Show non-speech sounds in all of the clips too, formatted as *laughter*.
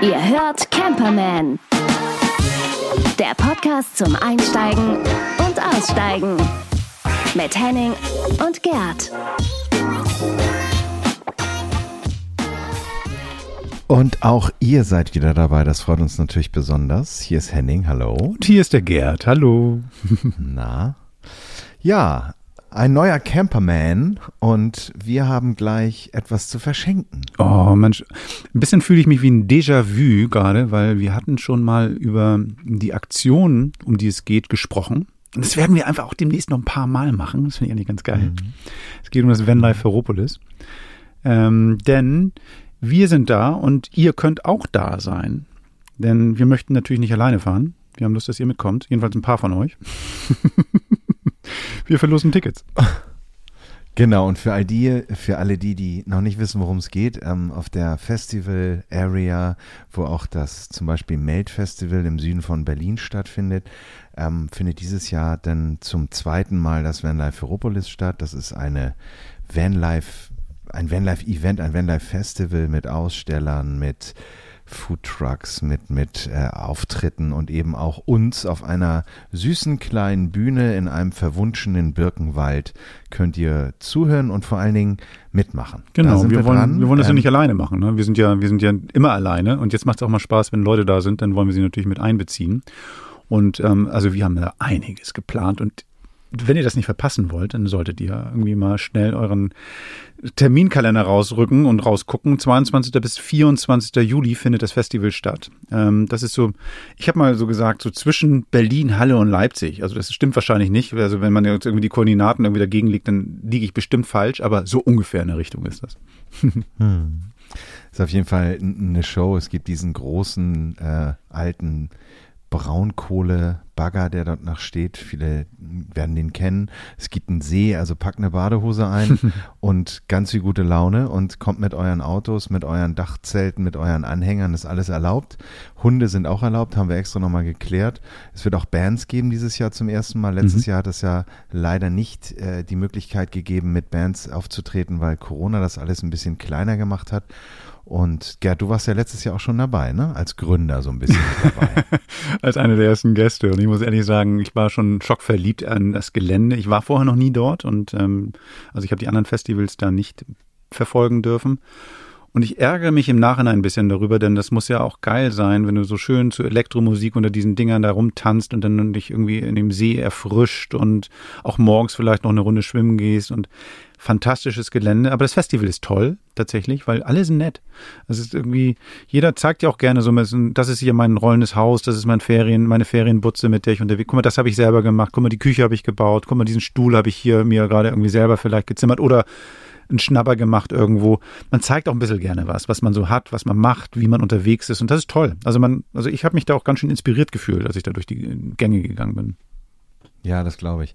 Ihr hört Camperman. Der Podcast zum Einsteigen und Aussteigen. Mit Henning und Gerd. Und auch ihr seid wieder dabei, das freut uns natürlich besonders. Hier ist Henning, hallo. Und hier ist der Gerd, hallo. *laughs* Na? Ja, ein neuer Camperman und wir haben gleich etwas zu verschenken. Oh Mensch, ein bisschen fühle ich mich wie ein Déjà-vu gerade, weil wir hatten schon mal über die Aktion, um die es geht, gesprochen. Und das werden wir einfach auch demnächst noch ein paar Mal machen. Das finde ich eigentlich ganz geil. Mhm. Es geht um das Vanlife Ferropolis. Ähm, denn wir sind da und ihr könnt auch da sein. Denn wir möchten natürlich nicht alleine fahren. Wir haben Lust, dass ihr mitkommt. Jedenfalls ein paar von euch. *laughs* wir verlosen Tickets. *laughs* Genau, und für all die, für alle die, die noch nicht wissen, worum es geht, ähm, auf der Festival Area, wo auch das zum Beispiel Melt Festival im Süden von Berlin stattfindet, ähm, findet dieses Jahr dann zum zweiten Mal das Vanlife Europolis statt. Das ist eine Vanlife ein Vanlife-Event, ein Vanlife-Festival mit Ausstellern, mit Foodtrucks, mit, mit äh, Auftritten und eben auch uns auf einer süßen kleinen Bühne in einem verwunschenen Birkenwald könnt ihr zuhören und vor allen Dingen mitmachen. Genau, wir, wir, wollen, wir wollen das ähm, ja nicht alleine machen. Ne? Wir, sind ja, wir sind ja immer alleine und jetzt macht es auch mal Spaß, wenn Leute da sind, dann wollen wir sie natürlich mit einbeziehen. Und ähm, also wir haben da einiges geplant und wenn ihr das nicht verpassen wollt, dann solltet ihr irgendwie mal schnell euren Terminkalender rausrücken und rausgucken. 22. bis 24. Juli findet das Festival statt. Ähm, das ist so, ich habe mal so gesagt, so zwischen Berlin, Halle und Leipzig. Also das stimmt wahrscheinlich nicht. Also wenn man jetzt irgendwie die Koordinaten irgendwie dagegen liegt, dann liege ich bestimmt falsch, aber so ungefähr in der Richtung ist das. *laughs* hm. Ist auf jeden Fall eine Show. Es gibt diesen großen äh, alten Braunkohle-Bagger, der dort noch steht. Viele werden den kennen. Es gibt einen See, also packt eine Badehose ein *laughs* und ganz viel gute Laune und kommt mit euren Autos, mit euren Dachzelten, mit euren Anhängern, ist alles erlaubt. Hunde sind auch erlaubt, haben wir extra nochmal geklärt. Es wird auch Bands geben dieses Jahr zum ersten Mal. Letztes mhm. Jahr hat es ja leider nicht äh, die Möglichkeit gegeben, mit Bands aufzutreten, weil Corona das alles ein bisschen kleiner gemacht hat. Und Gerd, du warst ja letztes Jahr auch schon dabei, ne? Als Gründer so ein bisschen dabei. *laughs* Als einer der ersten Gäste. Und ich muss ehrlich sagen, ich war schon schockverliebt an das Gelände. Ich war vorher noch nie dort und ähm, also ich habe die anderen Festivals da nicht verfolgen dürfen. Und ich ärgere mich im Nachhinein ein bisschen darüber, denn das muss ja auch geil sein, wenn du so schön zu Elektromusik unter diesen Dingern da rumtanzt und dann dich irgendwie in dem See erfrischt und auch morgens vielleicht noch eine Runde schwimmen gehst und fantastisches Gelände. Aber das Festival ist toll, tatsächlich, weil alle sind nett. Es ist irgendwie, jeder zeigt ja auch gerne so, das ist hier mein rollendes Haus, das ist mein Ferien, meine Ferienbutze, mit der ich unterwegs, guck mal, das habe ich selber gemacht, guck mal, die Küche habe ich gebaut, guck mal, diesen Stuhl habe ich hier mir gerade irgendwie selber vielleicht gezimmert oder einen Schnabber gemacht irgendwo. Man zeigt auch ein bisschen gerne was, was man so hat, was man macht, wie man unterwegs ist und das ist toll. Also man, also ich habe mich da auch ganz schön inspiriert gefühlt, als ich da durch die Gänge gegangen bin. Ja, das glaube ich.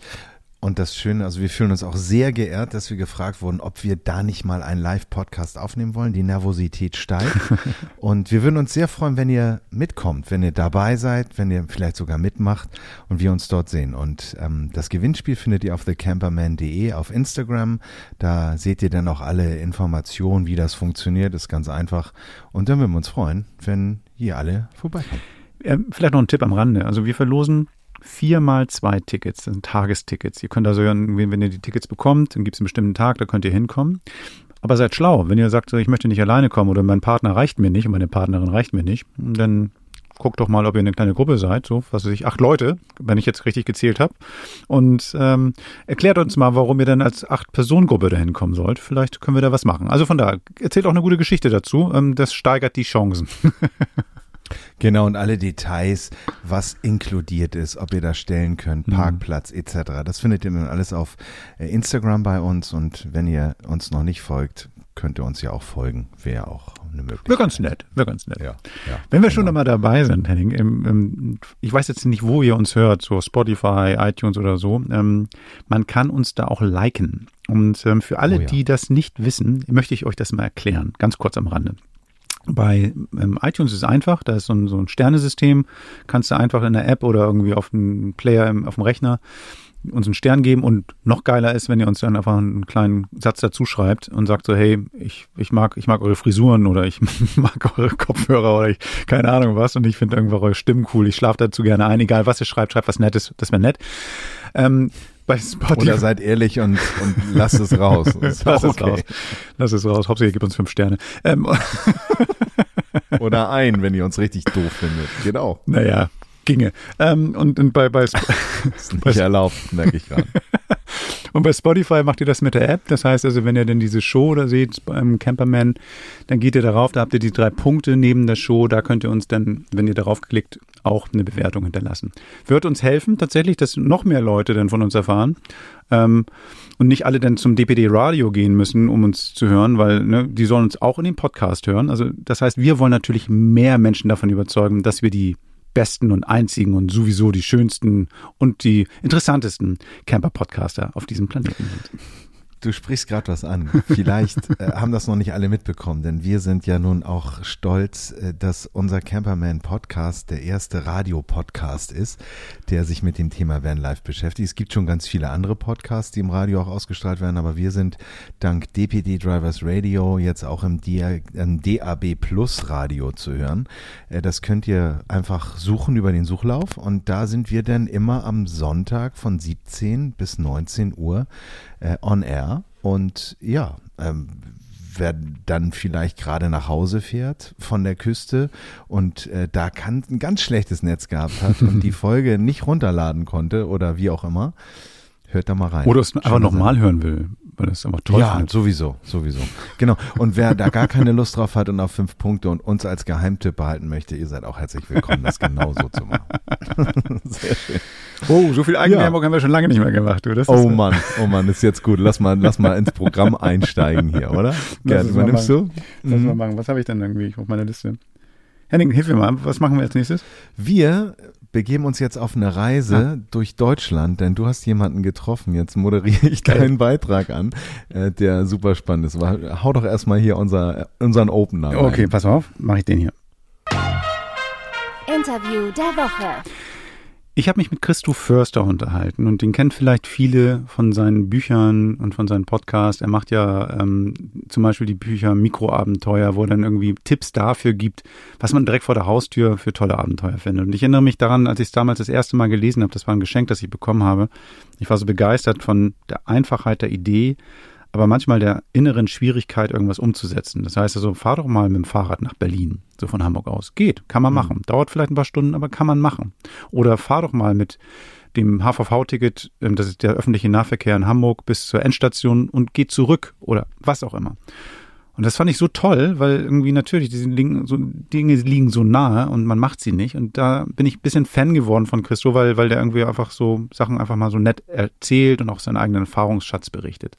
Und das Schöne, also wir fühlen uns auch sehr geehrt, dass wir gefragt wurden, ob wir da nicht mal einen Live-Podcast aufnehmen wollen. Die Nervosität steigt. *laughs* und wir würden uns sehr freuen, wenn ihr mitkommt, wenn ihr dabei seid, wenn ihr vielleicht sogar mitmacht und wir uns dort sehen. Und ähm, das Gewinnspiel findet ihr auf thecamperman.de auf Instagram. Da seht ihr dann auch alle Informationen, wie das funktioniert. ist ganz einfach. Und dann würden wir uns freuen, wenn ihr alle vorbeikommt. Ja, vielleicht noch ein Tipp am Rande. Also wir verlosen viermal zwei Tickets, das sind Tagestickets. Ihr könnt also, wenn ihr die Tickets bekommt, dann gibt es einen bestimmten Tag, da könnt ihr hinkommen. Aber seid schlau. Wenn ihr sagt, ich möchte nicht alleine kommen oder mein Partner reicht mir nicht und meine Partnerin reicht mir nicht, dann guckt doch mal, ob ihr eine kleine Gruppe seid, so was weiß ich, acht Leute, wenn ich jetzt richtig gezählt habe. Und ähm, erklärt uns mal, warum ihr denn als acht-Personen-Gruppe dahin kommen sollt. Vielleicht können wir da was machen. Also von da, erzählt auch eine gute Geschichte dazu. Ähm, das steigert die Chancen. *laughs* Genau, und alle Details, was inkludiert ist, ob ihr da stellen könnt, mhm. Parkplatz mhm. etc. Das findet ihr dann alles auf äh, Instagram bei uns und wenn ihr uns noch nicht folgt, könnt ihr uns ja auch folgen. Wäre auch eine Möglichkeit. Wäre ganz nett, wäre ganz nett. Ja, ja, wenn wir genau. schon einmal dabei sind, Henning, im, im, ich weiß jetzt nicht, wo ihr uns hört, so Spotify, iTunes oder so, ähm, man kann uns da auch liken. Und ähm, für alle, oh ja. die das nicht wissen, möchte ich euch das mal erklären, ganz kurz am Rande. Bei ähm, iTunes ist es einfach, da ist so ein, so ein Sternesystem, kannst du einfach in der App oder irgendwie auf dem Player im, auf dem Rechner uns einen Stern geben und noch geiler ist, wenn ihr uns dann einfach einen kleinen Satz dazu schreibt und sagt so, hey, ich, ich mag, ich mag eure Frisuren oder ich *laughs* mag eure Kopfhörer oder ich, keine Ahnung was und ich finde irgendwie eure Stimmen cool. Ich schlafe dazu gerne ein, egal was ihr schreibt, schreibt was Nettes, das wäre nett. Ähm, bei Spotify. Oder seid ehrlich und, und lasst es raus. *laughs* lass es raus. Lass es raus. Hauptsache ihr gebt uns fünf Sterne. Ähm. *laughs* Oder ein, wenn ihr uns richtig doof findet. Genau. Naja, ginge. Ähm, und, und bei, bei das *laughs* ist nicht bei, erlaubt, merke ich gerade. *laughs* und bei Spotify macht ihr das mit der App. Das heißt also, wenn ihr denn diese Show da seht beim Camperman, dann geht ihr darauf, da habt ihr die drei Punkte neben der Show, da könnt ihr uns dann, wenn ihr darauf klickt, auch eine Bewertung hinterlassen. Wird uns helfen, tatsächlich, dass noch mehr Leute dann von uns erfahren. Ähm, und nicht alle dann zum DPD Radio gehen müssen, um uns zu hören, weil ne, die sollen uns auch in den Podcast hören. Also das heißt, wir wollen natürlich mehr Menschen davon überzeugen, dass wir die besten und einzigen und sowieso die schönsten und die interessantesten Camper-Podcaster auf diesem Planeten sind. Du sprichst gerade was an. Vielleicht *laughs* äh, haben das noch nicht alle mitbekommen, denn wir sind ja nun auch stolz, äh, dass unser Camperman Podcast der erste Radio-Podcast ist, der sich mit dem Thema Vanlife beschäftigt. Es gibt schon ganz viele andere Podcasts, die im Radio auch ausgestrahlt werden, aber wir sind dank DPD Drivers Radio jetzt auch im, im DAB Plus Radio zu hören. Äh, das könnt ihr einfach suchen über den Suchlauf und da sind wir dann immer am Sonntag von 17 bis 19 Uhr äh, on air. Und ja, ähm, wer dann vielleicht gerade nach Hause fährt von der Küste und äh, da kann, ein ganz schlechtes Netz gehabt hat und die *laughs* Folge nicht runterladen konnte oder wie auch immer, hört da mal rein. Oder es einfach nochmal hören will weil das einfach toll Ja, findet. sowieso, sowieso. Genau. Und wer da gar keine Lust drauf hat und auf fünf Punkte und uns als Geheimtipp behalten möchte, ihr seid auch herzlich willkommen, das genauso zu machen. *laughs* Sehr schön. Oh, so viel Eigenwerbung ja. haben wir schon lange nicht mehr gemacht, du. Das oh Mann, oh Mann, ist jetzt gut. Lass mal, lass mal ins Programm einsteigen hier, oder? Gerd, übernimmst du? Lass mhm. mal machen. Was habe ich denn irgendwie auf meiner Liste? Henning, hilf mir mal. Was machen wir als nächstes? Wir begeben uns jetzt auf eine Reise ja. durch Deutschland, denn du hast jemanden getroffen. Jetzt moderiere ich deinen Beitrag an, äh, der super spannend ist. Hau doch erstmal hier unser, unseren Opener. Okay, pass auf, mache ich den hier. Interview der Woche. Ich habe mich mit Christo Förster unterhalten und den kennen vielleicht viele von seinen Büchern und von seinen Podcasts. Er macht ja ähm, zum Beispiel die Bücher Mikroabenteuer, wo er dann irgendwie Tipps dafür gibt, was man direkt vor der Haustür für tolle Abenteuer findet. Und ich erinnere mich daran, als ich es damals das erste Mal gelesen habe, das war ein Geschenk, das ich bekommen habe. Ich war so begeistert von der Einfachheit der Idee, aber manchmal der inneren Schwierigkeit, irgendwas umzusetzen. Das heißt also, fahr doch mal mit dem Fahrrad nach Berlin, so von Hamburg aus. Geht, kann man mhm. machen. Dauert vielleicht ein paar Stunden, aber kann man machen. Oder fahr doch mal mit dem HVV-Ticket, ähm, das ist der öffentliche Nahverkehr in Hamburg, bis zur Endstation und geh zurück oder was auch immer. Und das fand ich so toll, weil irgendwie natürlich diese Dinge, so, Dinge liegen so nahe und man macht sie nicht. Und da bin ich ein bisschen Fan geworden von Christo, weil, weil der irgendwie einfach so Sachen einfach mal so nett erzählt und auch seinen eigenen Erfahrungsschatz berichtet.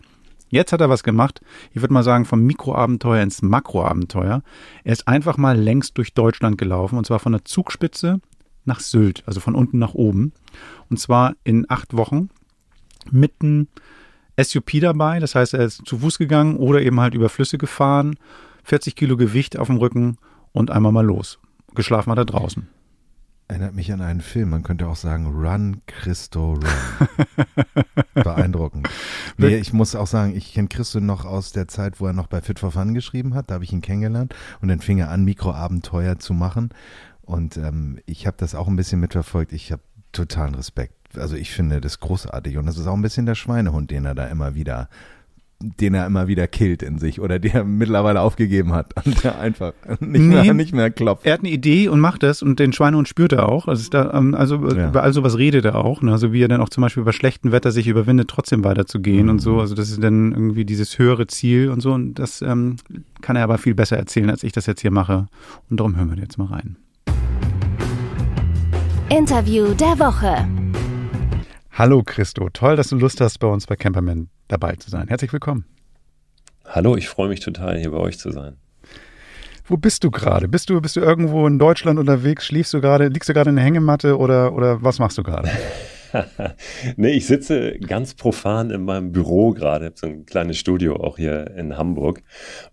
Jetzt hat er was gemacht. Ich würde mal sagen, vom Mikroabenteuer ins Makroabenteuer. Er ist einfach mal längst durch Deutschland gelaufen und zwar von der Zugspitze nach Sylt, also von unten nach oben. Und zwar in acht Wochen mitten SUP dabei. Das heißt, er ist zu Fuß gegangen oder eben halt über Flüsse gefahren. 40 Kilo Gewicht auf dem Rücken und einmal mal los. Geschlafen hat er draußen. Erinnert mich an einen Film. Man könnte auch sagen, Run, Christo, Run. *laughs* Beeindruckend. Nee, ich muss auch sagen, ich kenne Christo noch aus der Zeit, wo er noch bei Fit for Fun geschrieben hat. Da habe ich ihn kennengelernt. Und dann fing er an, Mikroabenteuer zu machen. Und ähm, ich habe das auch ein bisschen mitverfolgt. Ich habe totalen Respekt. Also ich finde das großartig. Und das ist auch ein bisschen der Schweinehund, den er da immer wieder den er immer wieder killt in sich oder der *laughs* mittlerweile aufgegeben hat und der einfach *laughs* nicht, nee, mehr, nicht mehr klopft. Er hat eine Idee und macht das und den Schweinehund spürt er auch. Also, da, ähm, also ja. über all sowas redet er auch. Ne? Also wie er dann auch zum Beispiel bei schlechtem Wetter sich überwindet, trotzdem weiterzugehen mhm. und so. Also das ist dann irgendwie dieses höhere Ziel und so. Und das ähm, kann er aber viel besser erzählen, als ich das jetzt hier mache. Und darum hören wir jetzt mal rein. Interview der Woche. Hallo Christo, toll, dass du Lust hast, bei uns bei Camperman dabei zu sein. Herzlich willkommen. Hallo, ich freue mich total, hier bei euch zu sein. Wo bist du gerade? Bist du, bist du irgendwo in Deutschland unterwegs? Schliefst du gerade, liegst du gerade in der Hängematte oder, oder was machst du gerade? *laughs* nee, ich sitze ganz profan in meinem Büro gerade, so ein kleines Studio auch hier in Hamburg.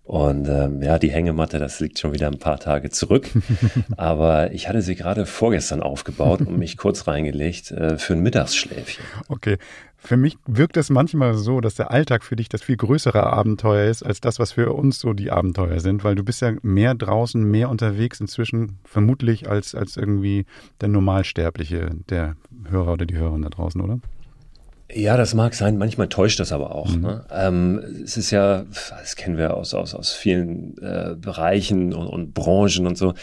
Und ähm, ja, die Hängematte, das liegt schon wieder ein paar Tage zurück. *laughs* Aber ich hatte sie gerade vorgestern aufgebaut und mich kurz reingelegt äh, für ein Mittagsschläfchen. Okay. Für mich wirkt es manchmal so, dass der Alltag für dich das viel größere Abenteuer ist, als das, was für uns so die Abenteuer sind, weil du bist ja mehr draußen, mehr unterwegs inzwischen, vermutlich als, als irgendwie der Normalsterbliche, der Hörer oder die Hörerin da draußen, oder? Ja, das mag sein. Manchmal täuscht das aber auch. Mhm. Ne? Ähm, es ist ja, das kennen wir aus, aus, aus vielen äh, Bereichen und, und Branchen und so,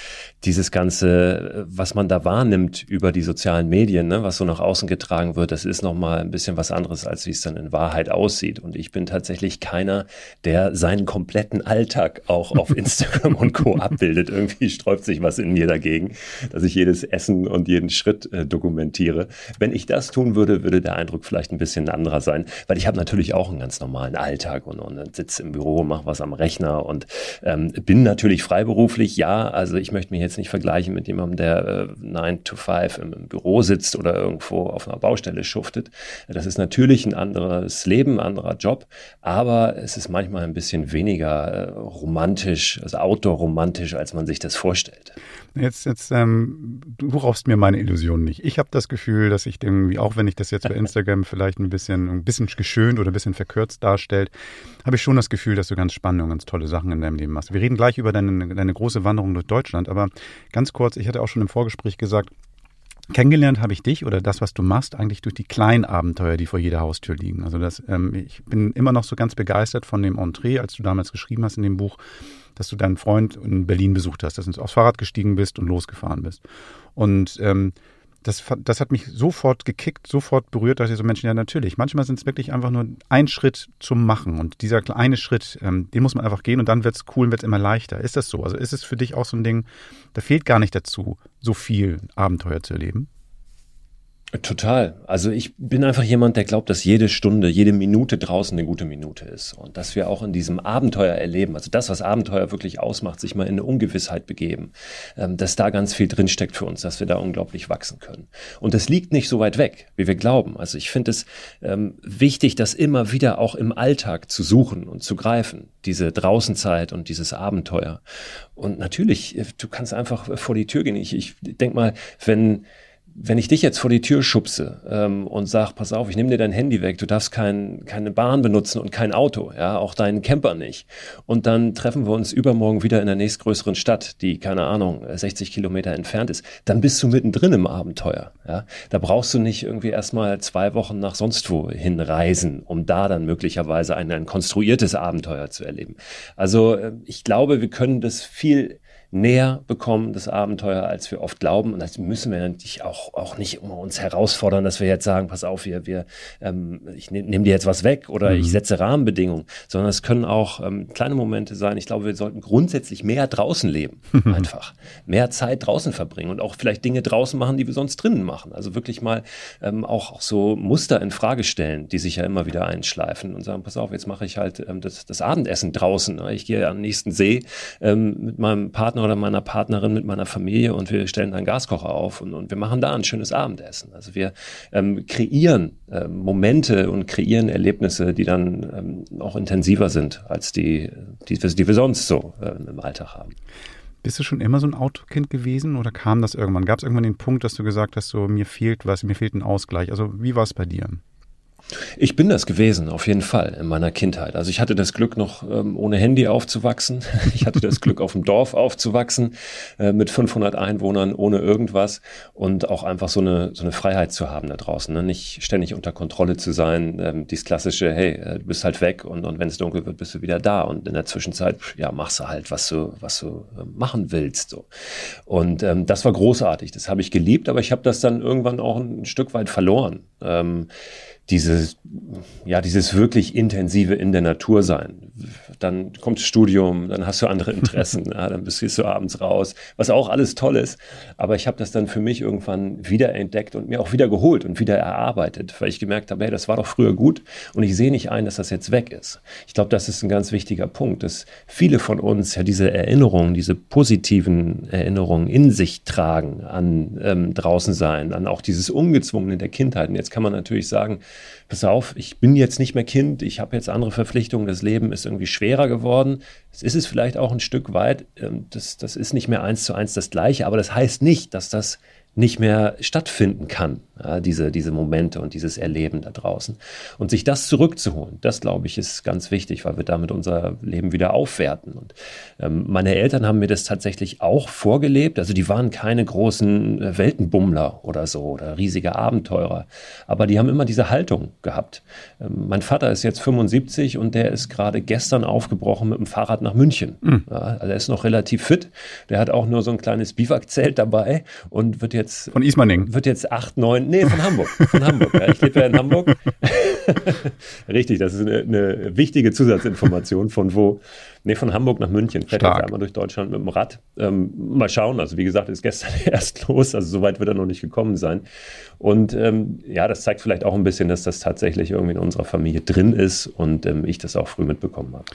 dieses Ganze, was man da wahrnimmt über die sozialen Medien, ne, was so nach außen getragen wird, das ist nochmal ein bisschen was anderes, als wie es dann in Wahrheit aussieht. Und ich bin tatsächlich keiner, der seinen kompletten Alltag auch auf *laughs* Instagram und Co. abbildet. Irgendwie sträubt sich was in mir dagegen, dass ich jedes Essen und jeden Schritt äh, dokumentiere. Wenn ich das tun würde, würde der Eindruck vielleicht ein bisschen anderer sein, weil ich habe natürlich auch einen ganz normalen Alltag und, und sitze im Büro, mache was am Rechner und ähm, bin natürlich freiberuflich, ja, also ich möchte mich jetzt nicht vergleichen mit jemandem, der äh, 9 to 5 im, im Büro sitzt oder irgendwo auf einer Baustelle schuftet. Das ist natürlich ein anderes Leben, ein anderer Job, aber es ist manchmal ein bisschen weniger äh, romantisch, also outdoor-romantisch, als man sich das vorstellt. Jetzt, jetzt, ähm, du raubst mir meine Illusion nicht. Ich habe das Gefühl, dass ich irgendwie, auch wenn ich das jetzt bei *laughs* Instagram vielleicht ein bisschen, ein bisschen geschönt oder ein bisschen verkürzt darstellt, habe ich schon das Gefühl, dass du ganz spannende und ganz tolle Sachen in deinem Leben machst. Wir reden gleich über deine, deine große Wanderung durch Deutschland, aber ganz kurz, ich hatte auch schon im Vorgespräch gesagt, Kennengelernt habe ich dich oder das, was du machst, eigentlich durch die kleinen Abenteuer, die vor jeder Haustür liegen. Also das, ähm, ich bin immer noch so ganz begeistert von dem Entree, als du damals geschrieben hast in dem Buch, dass du deinen Freund in Berlin besucht hast, dass du aufs Fahrrad gestiegen bist und losgefahren bist. Und ähm, das, das hat mich sofort gekickt, sofort berührt, dass ich so Menschen, ja natürlich, manchmal sind es wirklich einfach nur ein Schritt zum Machen und dieser kleine Schritt, ähm, den muss man einfach gehen und dann wird es cool und wird es immer leichter. Ist das so? Also ist es für dich auch so ein Ding, da fehlt gar nicht dazu, so viel Abenteuer zu erleben? Total. Also ich bin einfach jemand, der glaubt, dass jede Stunde, jede Minute draußen eine gute Minute ist. Und dass wir auch in diesem Abenteuer erleben, also das, was Abenteuer wirklich ausmacht, sich mal in eine Ungewissheit begeben, ähm, dass da ganz viel drinsteckt für uns, dass wir da unglaublich wachsen können. Und das liegt nicht so weit weg, wie wir glauben. Also ich finde es ähm, wichtig, das immer wieder auch im Alltag zu suchen und zu greifen, diese Draußenzeit und dieses Abenteuer. Und natürlich, äh, du kannst einfach vor die Tür gehen. Ich, ich denk mal, wenn wenn ich dich jetzt vor die Tür schubse ähm, und sag, pass auf, ich nehme dir dein Handy weg, du darfst kein, keine Bahn benutzen und kein Auto, ja, auch deinen Camper nicht. Und dann treffen wir uns übermorgen wieder in der nächstgrößeren Stadt, die, keine Ahnung, 60 Kilometer entfernt ist, dann bist du mittendrin im Abenteuer. Ja. Da brauchst du nicht irgendwie erstmal zwei Wochen nach sonst wo hinreisen, um da dann möglicherweise ein, ein konstruiertes Abenteuer zu erleben. Also äh, ich glaube, wir können das viel näher bekommen, das Abenteuer, als wir oft glauben. Und das müssen wir natürlich auch, auch nicht immer uns herausfordern, dass wir jetzt sagen, pass auf, wir, wir ähm, ich nehme nehm dir jetzt was weg oder mhm. ich setze Rahmenbedingungen, sondern es können auch ähm, kleine Momente sein. Ich glaube, wir sollten grundsätzlich mehr draußen leben, *laughs* einfach. Mehr Zeit draußen verbringen und auch vielleicht Dinge draußen machen, die wir sonst drinnen machen. Also wirklich mal ähm, auch, auch so Muster in Frage stellen, die sich ja immer wieder einschleifen und sagen, pass auf, jetzt mache ich halt ähm, das, das Abendessen draußen. Ich gehe den nächsten See ähm, mit meinem Partner oder meiner Partnerin mit meiner Familie und wir stellen einen Gaskocher auf und, und wir machen da ein schönes Abendessen. Also wir ähm, kreieren äh, Momente und kreieren Erlebnisse, die dann ähm, auch intensiver sind als die, die, die wir sonst so äh, im Alltag haben. Bist du schon immer so ein Autokind gewesen oder kam das irgendwann? Gab es irgendwann den Punkt, dass du gesagt hast, so mir fehlt was, mir fehlt ein Ausgleich? Also wie war es bei dir? Ich bin das gewesen, auf jeden Fall, in meiner Kindheit. Also ich hatte das Glück, noch ähm, ohne Handy aufzuwachsen. *laughs* Ich hatte das Glück, auf dem Dorf aufzuwachsen, äh, mit 500 Einwohnern, ohne irgendwas und auch einfach so eine, so eine Freiheit zu haben da draußen. Ne? Nicht ständig unter Kontrolle zu sein. Ähm, dieses klassische, hey, äh, du bist halt weg und, und wenn es dunkel wird, bist du wieder da. Und in der Zwischenzeit, ja, machst du halt, was du, was du äh, machen willst. So. Und ähm, das war großartig. Das habe ich geliebt, aber ich habe das dann irgendwann auch ein Stück weit verloren. Ähm, dieses, ja, dieses wirklich intensive in der Natur sein. Dann kommt das Studium, dann hast du andere Interessen, *laughs* ja, dann bist du abends raus, was auch alles toll ist. Aber ich habe das dann für mich irgendwann wieder entdeckt und mir auch wieder geholt und wieder erarbeitet, weil ich gemerkt habe, hey, das war doch früher gut und ich sehe nicht ein, dass das jetzt weg ist. Ich glaube, das ist ein ganz wichtiger Punkt, dass viele von uns ja diese Erinnerungen, diese positiven Erinnerungen in sich tragen an ähm, draußen sein, an auch dieses Ungezwungene der Kindheit. Und jetzt kann man natürlich sagen, pass auf, ich bin jetzt nicht mehr Kind, ich habe jetzt andere Verpflichtungen, das Leben ist irgendwie schwerer geworden. Es ist es vielleicht auch ein Stück weit, ähm, das, das ist nicht mehr eins zu eins das Gleiche, aber das heißt nicht, dass das nicht mehr stattfinden kann, ja, diese, diese Momente und dieses Erleben da draußen. Und sich das zurückzuholen, das glaube ich, ist ganz wichtig, weil wir damit unser Leben wieder aufwerten. Und ähm, meine Eltern haben mir das tatsächlich auch vorgelebt. Also die waren keine großen äh, Weltenbummler oder so oder riesige Abenteurer. Aber die haben immer diese Haltung gehabt. Ähm, mein Vater ist jetzt 75 und der ist gerade gestern aufgebrochen mit dem Fahrrad nach München. Mhm. Ja, also er ist noch relativ fit. Der hat auch nur so ein kleines Biwakzelt dabei und wird jetzt jetzt. Von Ismaning. Wird jetzt acht, neun. Nee, von Hamburg. Von Hamburg. Ja, ich lebe ja in Hamburg. *laughs* Richtig, das ist eine, eine, wichtige Zusatzinformation von wo. Nee, von Hamburg nach München. Fährt jetzt einmal durch Deutschland mit dem Rad. Ähm, mal schauen. Also, wie gesagt, ist gestern *laughs* erst los. Also, so weit wird er noch nicht gekommen sein. Und ähm, ja, das zeigt vielleicht auch ein bisschen, dass das tatsächlich irgendwie in unserer Familie drin ist und ähm, ich das auch früh mitbekommen habe.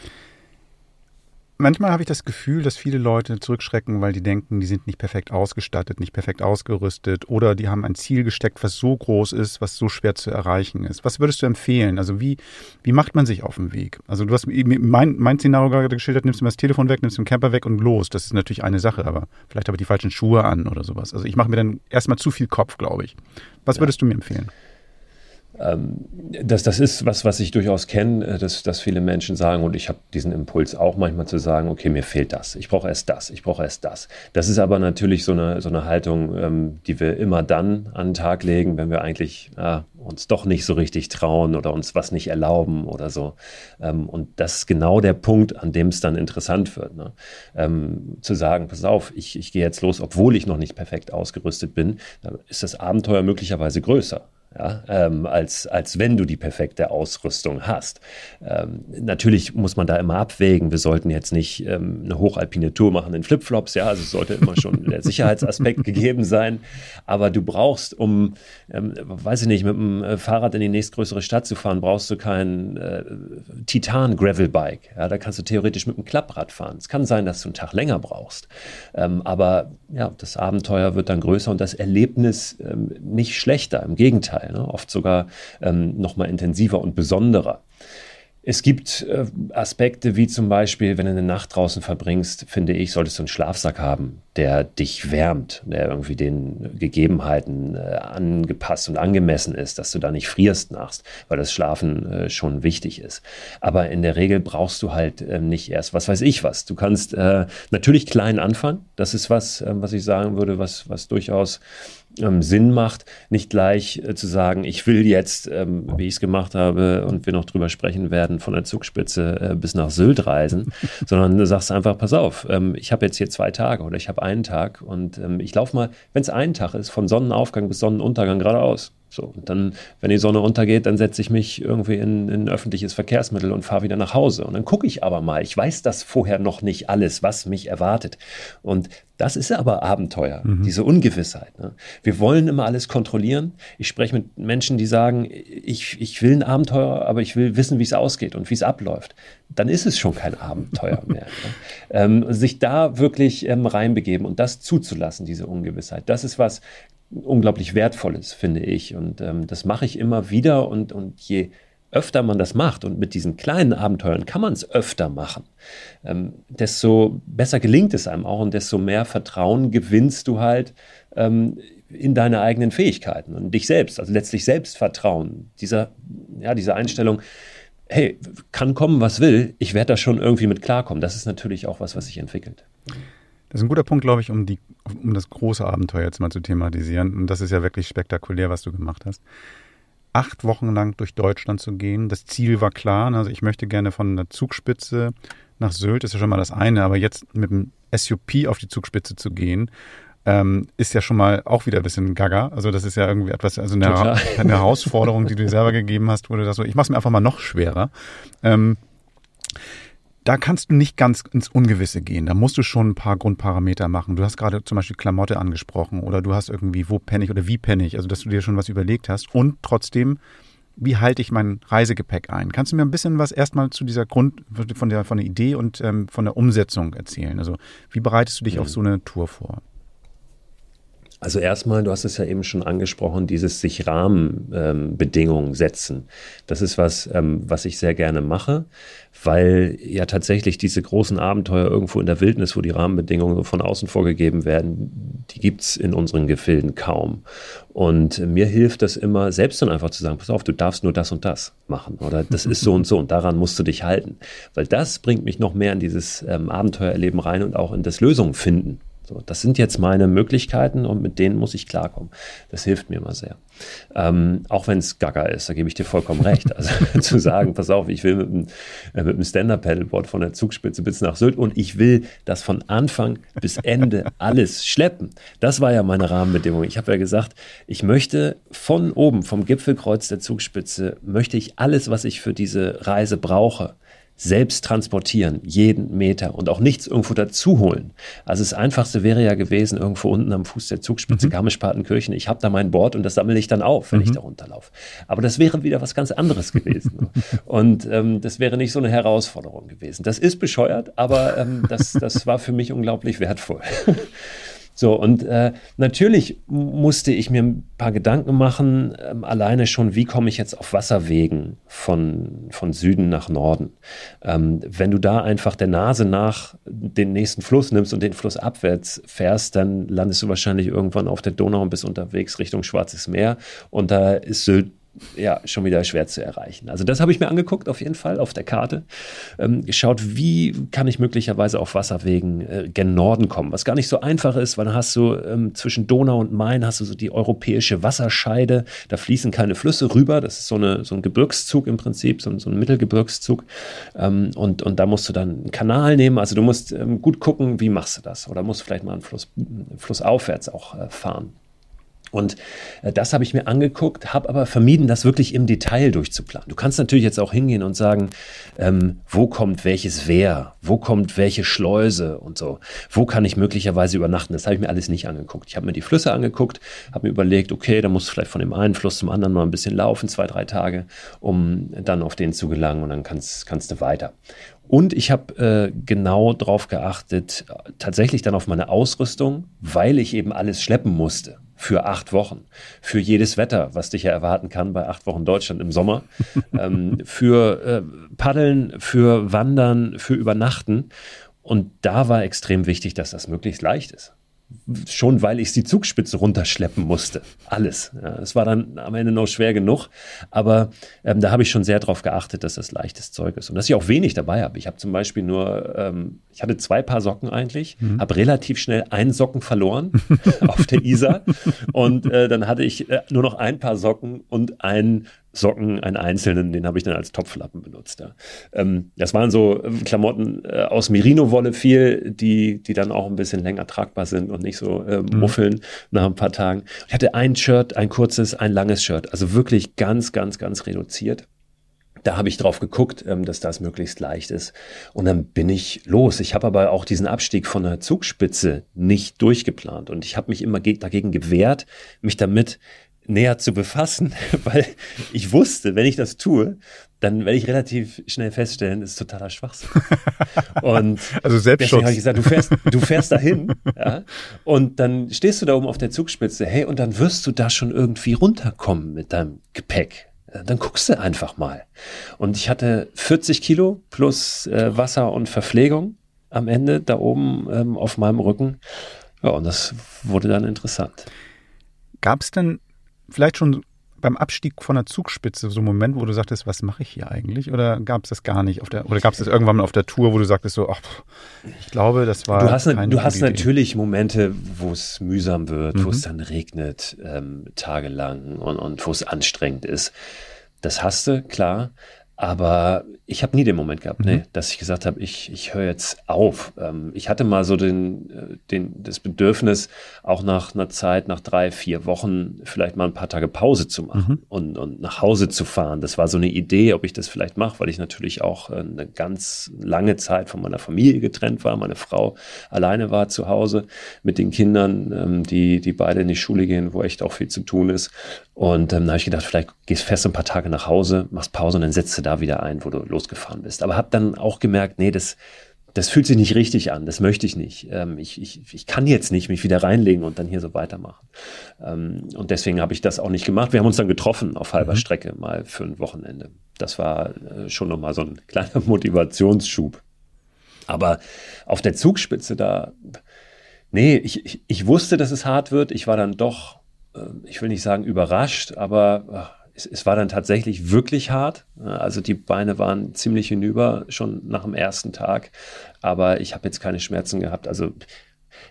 Manchmal habe ich das Gefühl, dass viele Leute zurückschrecken, weil die denken, die sind nicht perfekt ausgestattet, nicht perfekt ausgerüstet oder die haben ein Ziel gesteckt, was so groß ist, was so schwer zu erreichen ist. Was würdest du empfehlen? Also wie, wie macht man sich auf den Weg? Also du hast mein, mein Szenario gerade geschildert, nimmst du mal das Telefon weg, nimmst den Camper weg und los. Das ist natürlich eine Sache, aber vielleicht habe ich die falschen Schuhe an oder sowas. Also ich mache mir dann erstmal zu viel Kopf, glaube ich. Was würdest du mir empfehlen? Ähm, das, das ist was, was ich durchaus kenne, äh, dass, dass viele Menschen sagen, und ich habe diesen Impuls auch manchmal zu sagen, okay, mir fehlt das, ich brauche erst das, ich brauche erst das. Das ist aber natürlich so eine, so eine Haltung, ähm, die wir immer dann an den Tag legen, wenn wir eigentlich äh, uns doch nicht so richtig trauen oder uns was nicht erlauben oder so. Ähm, und das ist genau der Punkt, an dem es dann interessant wird. Ne? Ähm, zu sagen, pass auf, ich, ich gehe jetzt los, obwohl ich noch nicht perfekt ausgerüstet bin, dann ist das Abenteuer möglicherweise größer ja, ähm, als, als wenn du die perfekte Ausrüstung hast. Ähm, natürlich muss man da immer abwägen. Wir sollten jetzt nicht ähm, eine hochalpine Tour machen in Flipflops, ja, also es sollte immer schon *laughs* der Sicherheitsaspekt gegeben sein. Aber du brauchst, um, ähm, weiß ich nicht, mit dem äh, Fahrrad in die nächstgrößere Stadt zu fahren, brauchst du kein äh, Titan-Gravel-Bike. Ja, da kannst du theoretisch mit dem Klapprad fahren. Es kann sein, dass du einen Tag länger brauchst. Ähm, aber ja, das Abenteuer wird dann größer und das Erlebnis ähm, nicht schlechter. Im Gegenteil. Teil, ne? oft sogar ähm, nochmal intensiver und besonderer. Es gibt äh, Aspekte wie zum Beispiel, wenn du eine Nacht draußen verbringst, finde ich, solltest du einen Schlafsack haben, der dich wärmt, der irgendwie den Gegebenheiten äh, angepasst und angemessen ist, dass du da nicht frierst nachts, weil das Schlafen äh, schon wichtig ist. Aber in der Regel brauchst du halt äh, nicht erst, was weiß ich was. Du kannst äh, natürlich klein anfangen. Das ist was, äh, was ich sagen würde, was, was durchaus ähm, Sinn macht, nicht gleich äh, zu sagen, ich will jetzt, ähm, wie ich es gemacht habe und wir noch drüber sprechen werden, von der Zugspitze äh, bis nach Sylt reisen, *laughs* sondern du sagst einfach, pass auf, ähm, ich habe jetzt hier zwei Tage oder ich habe einen Tag und ähm, ich laufe mal, wenn es ein Tag ist, von Sonnenaufgang bis Sonnenuntergang geradeaus. So, und dann, wenn die Sonne untergeht, dann setze ich mich irgendwie in, in ein öffentliches Verkehrsmittel und fahre wieder nach Hause. Und dann gucke ich aber mal. Ich weiß das vorher noch nicht alles, was mich erwartet. Und das ist aber Abenteuer, mhm. diese Ungewissheit. Ne? Wir wollen immer alles kontrollieren. Ich spreche mit Menschen, die sagen, ich, ich will ein Abenteuer, aber ich will wissen, wie es ausgeht und wie es abläuft. Dann ist es schon kein Abenteuer mehr. Ne? Ähm, sich da wirklich ähm, reinbegeben und das zuzulassen, diese Ungewissheit, das ist was, unglaublich wertvolles, finde ich. Und ähm, das mache ich immer wieder. Und, und je öfter man das macht, und mit diesen kleinen Abenteuern kann man es öfter machen, ähm, desto besser gelingt es einem auch und desto mehr Vertrauen gewinnst du halt ähm, in deine eigenen Fähigkeiten und dich selbst, also letztlich Selbstvertrauen. Dieser, ja, diese Einstellung, hey, kann kommen, was will, ich werde da schon irgendwie mit klarkommen. Das ist natürlich auch was, was sich entwickelt. Das ist ein guter Punkt, glaube ich, um, die, um das große Abenteuer jetzt mal zu thematisieren. Und das ist ja wirklich spektakulär, was du gemacht hast. Acht Wochen lang durch Deutschland zu gehen. Das Ziel war klar. Also ich möchte gerne von der Zugspitze nach Sylt, ist ja schon mal das eine, aber jetzt mit dem SUP auf die Zugspitze zu gehen, ähm, ist ja schon mal auch wieder ein bisschen gaga. Also das ist ja irgendwie etwas, also eine, eine Herausforderung, die du dir selber gegeben hast, du das so, ich mach's mir einfach mal noch schwerer. Ähm, da kannst du nicht ganz ins Ungewisse gehen. Da musst du schon ein paar Grundparameter machen. Du hast gerade zum Beispiel Klamotte angesprochen oder du hast irgendwie wo pennig oder wie pennig, also dass du dir schon was überlegt hast und trotzdem wie halte ich mein Reisegepäck ein? Kannst du mir ein bisschen was erstmal zu dieser Grund, von der, von der Idee und ähm, von der Umsetzung erzählen? Also, wie bereitest du dich mhm. auf so eine Tour vor? Also erstmal, du hast es ja eben schon angesprochen, dieses sich Rahmenbedingungen ähm, setzen. Das ist was, ähm, was ich sehr gerne mache, weil ja tatsächlich diese großen Abenteuer irgendwo in der Wildnis, wo die Rahmenbedingungen von außen vorgegeben werden, die gibt's in unseren Gefilden kaum. Und mir hilft das immer, selbst dann einfach zu sagen, pass auf, du darfst nur das und das machen oder das ist so und so und daran musst du dich halten. Weil das bringt mich noch mehr in dieses ähm, Abenteuererleben rein und auch in das Lösungen finden so, das sind jetzt meine Möglichkeiten und mit denen muss ich klarkommen. Das hilft mir immer sehr. Ähm, auch wenn es gaga ist, da gebe ich dir vollkommen recht. Also *laughs* zu sagen, pass auf, ich will mit einem, äh, mit einem Stand-Up-Paddleboard von der Zugspitze bis nach Sylt und ich will das von Anfang bis Ende *laughs* alles schleppen. Das war ja meine Rahmenbedingung. Ich habe ja gesagt, ich möchte von oben, vom Gipfelkreuz der Zugspitze, möchte ich alles, was ich für diese Reise brauche, selbst transportieren, jeden Meter und auch nichts irgendwo dazu holen. Also das Einfachste wäre ja gewesen, irgendwo unten am Fuß der Zugspitze, mhm. Garmisch-Partenkirchen, ich habe da mein Board und das sammle ich dann auf, wenn mhm. ich da runterlaufe. Aber das wäre wieder was ganz anderes gewesen. *laughs* und ähm, das wäre nicht so eine Herausforderung gewesen. Das ist bescheuert, aber ähm, das, das war für mich unglaublich wertvoll. So, und äh, natürlich musste ich mir ein paar Gedanken machen, ähm, alleine schon, wie komme ich jetzt auf Wasserwegen von, von Süden nach Norden. Ähm, wenn du da einfach der Nase nach den nächsten Fluss nimmst und den Fluss abwärts fährst, dann landest du wahrscheinlich irgendwann auf der Donau und bist unterwegs Richtung Schwarzes Meer. Und da ist Sylt ja schon wieder schwer zu erreichen. Also das habe ich mir angeguckt, auf jeden Fall auf der Karte. Ähm, geschaut, wie kann ich möglicherweise auf Wasserwegen äh, gen Norden kommen, was gar nicht so einfach ist, weil dann hast du ähm, zwischen Donau und Main hast du so die europäische Wasserscheide, da fließen keine Flüsse rüber, das ist so, eine, so ein Gebirgszug im Prinzip, so, so ein Mittelgebirgszug ähm, und, und da musst du dann einen Kanal nehmen, also du musst ähm, gut gucken, wie machst du das oder musst vielleicht mal einen Fluss, flussaufwärts auch äh, fahren. Und äh, das habe ich mir angeguckt, habe aber vermieden, das wirklich im Detail durchzuplanen. Du kannst natürlich jetzt auch hingehen und sagen, ähm, wo kommt welches Wehr, wo kommt welche Schleuse und so, wo kann ich möglicherweise übernachten. Das habe ich mir alles nicht angeguckt. Ich habe mir die Flüsse angeguckt, habe mir überlegt, okay, da musst du vielleicht von dem einen Fluss zum anderen mal ein bisschen laufen, zwei, drei Tage, um dann auf den zu gelangen und dann kannst, kannst du weiter. Und ich habe äh, genau darauf geachtet, tatsächlich dann auf meine Ausrüstung, weil ich eben alles schleppen musste für acht Wochen, für jedes Wetter, was dich ja erwarten kann bei acht Wochen Deutschland im Sommer, *laughs* ähm, für äh, Paddeln, für Wandern, für Übernachten. Und da war extrem wichtig, dass das möglichst leicht ist schon weil ich die Zugspitze runterschleppen musste. Alles. Ja, es war dann am Ende noch schwer genug, aber ähm, da habe ich schon sehr darauf geachtet, dass das leichtes Zeug ist und dass ich auch wenig dabei habe. Ich habe zum Beispiel nur, ähm, ich hatte zwei Paar Socken eigentlich, mhm. habe relativ schnell einen Socken verloren *laughs* auf der Isar und äh, dann hatte ich äh, nur noch ein Paar Socken und ein Socken, einen einzelnen, den habe ich dann als Topflappen benutzt. Ja. Ähm, das waren so äh, Klamotten äh, aus Merino-Wolle viel, die, die dann auch ein bisschen länger tragbar sind und nicht so äh, mhm. muffeln mhm. nach ein paar Tagen. Ich hatte ein Shirt, ein kurzes, ein langes Shirt, also wirklich ganz, ganz, ganz reduziert. Da habe ich drauf geguckt, ähm, dass das möglichst leicht ist. Und dann bin ich los. Ich habe aber auch diesen Abstieg von der Zugspitze nicht durchgeplant. Und ich habe mich immer dagegen gewehrt, mich damit näher zu befassen, *laughs* weil ich wusste, wenn ich das tue, dann werde ich relativ schnell feststellen, das ist totaler Schwachsinn. *laughs* Und also Selbstschutz. deswegen habe ich gesagt, du fährst, du fährst dahin, ja, und dann stehst du da oben auf der Zugspitze, hey, und dann wirst du da schon irgendwie runterkommen mit deinem Gepäck. Dann guckst du einfach mal. Und ich hatte 40 Kilo plus äh, Wasser und Verpflegung am Ende da oben ähm, auf meinem Rücken. Ja, und das wurde dann interessant. Gab es denn vielleicht schon beim Abstieg von der Zugspitze so ein Moment, wo du sagtest, was mache ich hier eigentlich? Oder gab es das gar nicht auf der, oder gab es das irgendwann mal auf der Tour, wo du sagtest so, ach, ich glaube, das war. Du hast, ne, du hast natürlich Momente, wo es mühsam wird, mhm. wo es dann regnet, ähm, tagelang und, und wo es anstrengend ist. Das hast du, klar. Aber ich habe nie den Moment gehabt, mhm. nee, dass ich gesagt habe, ich, ich höre jetzt auf. Ähm, ich hatte mal so den, äh, den, das Bedürfnis, auch nach einer Zeit, nach drei, vier Wochen vielleicht mal ein paar Tage Pause zu machen mhm. und, und nach Hause zu fahren. Das war so eine Idee, ob ich das vielleicht mache, weil ich natürlich auch äh, eine ganz lange Zeit von meiner Familie getrennt war. Meine Frau alleine war zu Hause mit den Kindern, ähm, die, die beide in die Schule gehen, wo echt auch viel zu tun ist. Und ähm, da habe ich gedacht, vielleicht gehst fest ein paar Tage nach Hause, machst Pause und dann setzt du da wieder ein, wo du losgefahren bist. Aber habe dann auch gemerkt, nee, das, das fühlt sich nicht richtig an, das möchte ich nicht. Ähm, ich, ich, ich kann jetzt nicht mich wieder reinlegen und dann hier so weitermachen. Ähm, und deswegen habe ich das auch nicht gemacht. Wir haben uns dann getroffen auf halber mhm. Strecke mal für ein Wochenende. Das war äh, schon nochmal so ein *laughs* kleiner Motivationsschub. Aber auf der Zugspitze da, nee, ich, ich, ich wusste, dass es hart wird. Ich war dann doch ich will nicht sagen überrascht, aber es, es, war dann tatsächlich wirklich hart. Also die Beine waren ziemlich hinüber schon nach dem ersten Tag, aber ich habe jetzt keine Schmerzen gehabt. Also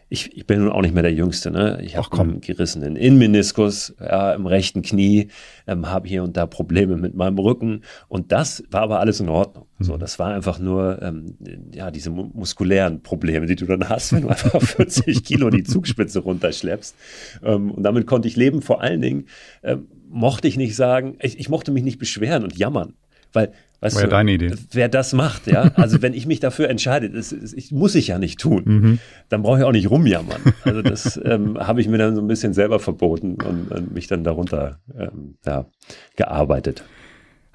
ich, ich bin nun auch nicht mehr der Jüngste, ne? Ich habe einen gerissenen Innenmeniskus ja, im rechten Knie, ähm, habe hier und da Probleme mit meinem Rücken und das war aber alles in Ordnung. Mhm. So, das war einfach nur ähm, ja diese muskulären Probleme, die du dann hast, wenn du einfach *laughs* 40 Kilo die Zugspitze runterschleppst. Ähm, und damit konnte ich leben. Vor allen Dingen ähm, mochte ich nicht sagen, ich, ich mochte mich nicht beschweren und jammern, weil Weißt War ja du, deine Idee. Wer das macht, ja. *laughs* Also wenn ich mich dafür entscheide, das, das ich, muss ich ja nicht tun, mhm. dann brauche ich auch nicht rumjammern. Also das *laughs* ähm, habe ich mir dann so ein bisschen selber verboten und, und mich dann darunter ähm, ja, gearbeitet.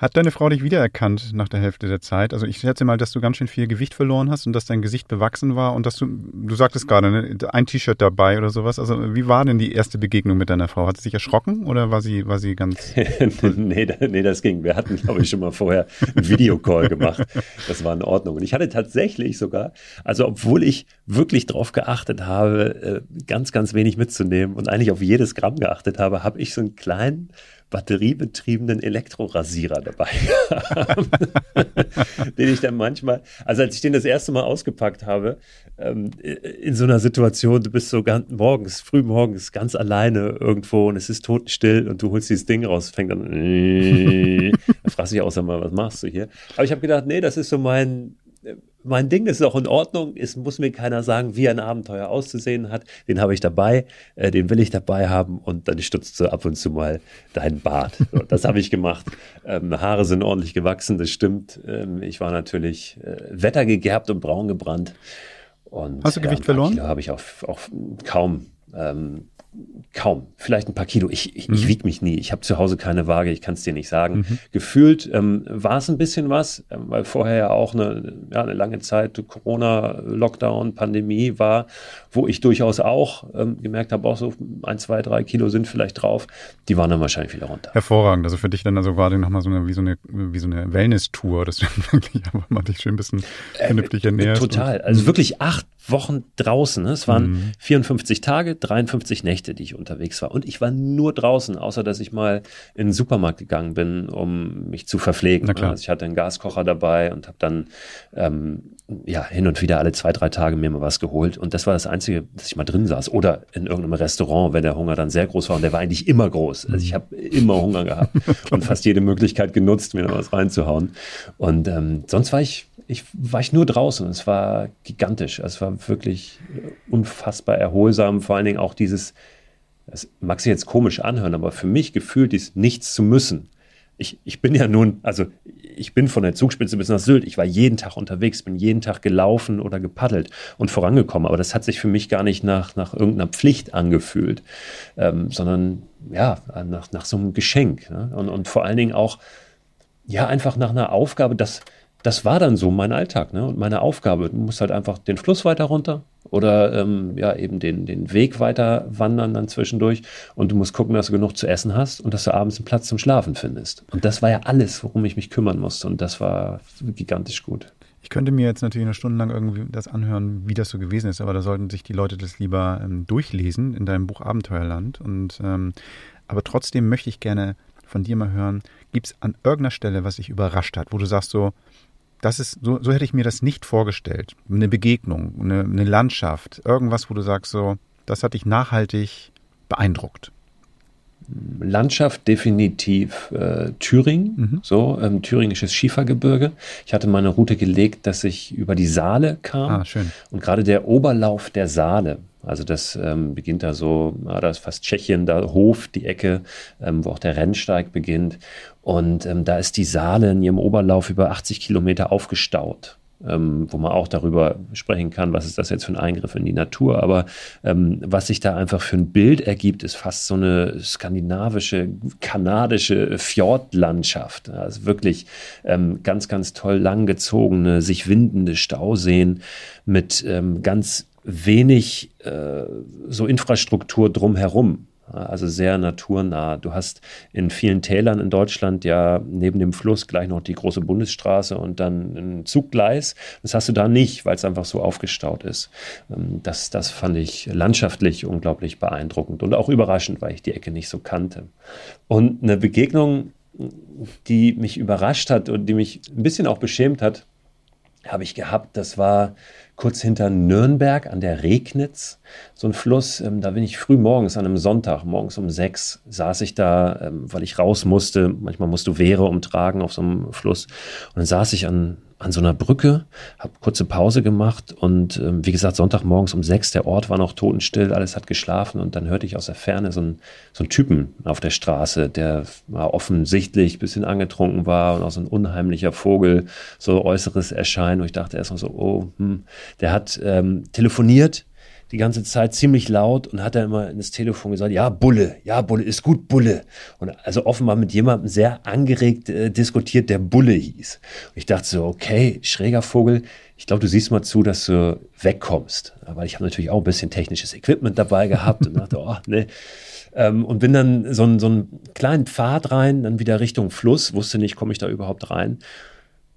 Hat deine Frau dich wiedererkannt nach der Hälfte der Zeit? Also ich schätze mal, dass du ganz schön viel Gewicht verloren hast und dass dein Gesicht bewachsen war und dass du, du sagtest gerade, ne, ein T-Shirt dabei oder sowas. Also wie war denn die erste Begegnung mit deiner Frau? Hat sie sich erschrocken oder war sie, war sie ganz... *laughs* nee, nee, das ging. Wir hatten, glaube ich, schon mal vorher einen Videocall gemacht. Das war in Ordnung. Und ich hatte tatsächlich sogar, also obwohl ich wirklich darauf geachtet habe, äh, ganz, ganz wenig mitzunehmen und eigentlich auf jedes Gramm geachtet habe, habe ich so einen kleinen batteriebetriebenen Elektrorasierer dabei *laughs* den ich dann manchmal, also als ich den das erste Mal ausgepackt habe, ähm, in so einer Situation, du bist so ganz morgens, früh morgens ganz alleine irgendwo und es ist totenstill und du holst dieses Ding raus, fängt dann, äh, *laughs* du dich auch, mal, was machst du hier? Aber ich habe gedacht, nee, das ist so mein mein Ding, ist auch in Ordnung. Es muss mir keiner sagen, wie ein Abenteuer auszusehen hat. Den habe ich dabei, äh, den will ich dabei haben und dann stutzt du ab und zu mal deinen Bart. So, das habe ich gemacht. Ähm, Haare sind ordentlich gewachsen, das stimmt. Ähm, ich war natürlich äh, wettergegerbt und braun gebrannt. Und, Hast du Gewicht ja, verloren? Habe ich auch, auch kaum. Ähm, kaum, vielleicht ein paar Kilo. Ich, ich, mhm. ich wiege mich nie. Ich habe zu Hause keine Waage, ich kann es dir nicht sagen. Mhm. Gefühlt ähm, war es ein bisschen was, ähm, weil vorher ja auch eine, ja, eine lange Zeit Corona, Lockdown, Pandemie war, wo ich durchaus auch ähm, gemerkt habe, auch so ein, zwei, drei Kilo sind vielleicht drauf. Die waren dann wahrscheinlich wieder runter. Hervorragend. Also für dich dann also gerade nochmal so eine, wie so eine, wie so eine Wellness-Tour, dass du *laughs* wirklich einfach mal dich schön ein bisschen vernünftig äh, ernährst. Total. Also wirklich acht Wochen draußen. Es waren mhm. 54 Tage, 53 Nächte, die ich unterwegs war. Und ich war nur draußen, außer dass ich mal in den Supermarkt gegangen bin, um mich zu verpflegen. Also ich hatte einen Gaskocher dabei und habe dann ähm, ja hin und wieder alle zwei, drei Tage mir mal was geholt. Und das war das Einzige, dass ich mal drin saß. Oder in irgendeinem Restaurant, wenn der Hunger dann sehr groß war. Und der war eigentlich immer groß. Also ich habe immer Hunger gehabt *laughs* und fast jede Möglichkeit genutzt, mir noch was reinzuhauen. Und ähm, sonst war ich ich war ich nur draußen. Es war gigantisch. Es war wirklich unfassbar erholsam. Vor allen Dingen auch dieses, das mag sich jetzt komisch anhören, aber für mich gefühlt ist nichts zu müssen. Ich, ich bin ja nun, also ich bin von der Zugspitze bis nach Sylt. Ich war jeden Tag unterwegs, bin jeden Tag gelaufen oder gepaddelt und vorangekommen. Aber das hat sich für mich gar nicht nach, nach irgendeiner Pflicht angefühlt, ähm, sondern ja, nach, nach so einem Geschenk. Ne? Und, und vor allen Dingen auch, ja, einfach nach einer Aufgabe, dass das war dann so mein Alltag ne? und meine Aufgabe. Du musst halt einfach den Fluss weiter runter oder ähm, ja eben den, den Weg weiter wandern dann zwischendurch und du musst gucken, dass du genug zu essen hast und dass du abends einen Platz zum Schlafen findest. Und das war ja alles, worum ich mich kümmern musste und das war gigantisch gut. Ich könnte mir jetzt natürlich eine Stunde lang irgendwie das anhören, wie das so gewesen ist, aber da sollten sich die Leute das lieber ähm, durchlesen in deinem Buch Abenteuerland. Und ähm, aber trotzdem möchte ich gerne von dir mal hören, gibt es an irgendeiner Stelle, was dich überrascht hat, wo du sagst so, das ist, so, so hätte ich mir das nicht vorgestellt. Eine Begegnung, eine, eine Landschaft, irgendwas, wo du sagst, so, das hat dich nachhaltig beeindruckt. Landschaft definitiv äh, Thüringen, mhm. so ähm, thüringisches Schiefergebirge. Ich hatte meine Route gelegt, dass ich über die Saale kam. Ah, schön. Und gerade der Oberlauf der Saale, also das ähm, beginnt da so, ja, da ist fast Tschechien, da Hof, die Ecke, ähm, wo auch der Rennsteig beginnt. Und ähm, da ist die Saale in ihrem Oberlauf über 80 Kilometer aufgestaut ähm, wo man auch darüber sprechen kann, was ist das jetzt für ein Eingriff in die Natur. Aber ähm, was sich da einfach für ein Bild ergibt, ist fast so eine skandinavische, kanadische Fjordlandschaft. Also wirklich ähm, ganz, ganz toll langgezogene, sich windende Stauseen mit ähm, ganz wenig äh, so Infrastruktur drumherum. Also sehr naturnah. Du hast in vielen Tälern in Deutschland ja neben dem Fluss gleich noch die große Bundesstraße und dann ein Zuggleis. Das hast du da nicht, weil es einfach so aufgestaut ist. Ähm, das, das fand ich landschaftlich unglaublich beeindruckend und auch überraschend, weil ich die Ecke nicht so kannte. Und eine Begegnung, die mich überrascht hat und die mich ein bisschen auch beschämt hat, habe ich gehabt. Das war kurz hinter Nürnberg an der Regnitz, so ein Fluss. Ähm, da bin ich früh morgens an einem Sonntag, morgens um sechs, saß ich da, ähm, weil ich raus musste. Manchmal musst du Wehre umtragen auf so einem Fluss. Und dann saß ich an an so einer Brücke, habe kurze Pause gemacht und ähm, wie gesagt, Sonntagmorgens um sechs, der Ort war noch totenstill, alles hat geschlafen und dann hörte ich aus der Ferne so einen, so einen Typen auf der Straße, der war offensichtlich ein bisschen angetrunken war und auch so ein unheimlicher Vogel, so äußeres Erscheinen. Und ich dachte erstmal so, oh, hm, der hat ähm, telefoniert die ganze Zeit ziemlich laut und hat dann immer ins Telefon gesagt, ja, Bulle, ja, Bulle, ist gut, Bulle. Und also offenbar mit jemandem sehr angeregt äh, diskutiert, der Bulle hieß. Und ich dachte so, okay, schräger Vogel, ich glaube, du siehst mal zu, dass du wegkommst. Aber ich habe natürlich auch ein bisschen technisches Equipment dabei gehabt und dachte, *laughs* oh, ne. Ähm, und bin dann so, so einen kleinen Pfad rein, dann wieder Richtung Fluss, wusste nicht, komme ich da überhaupt rein.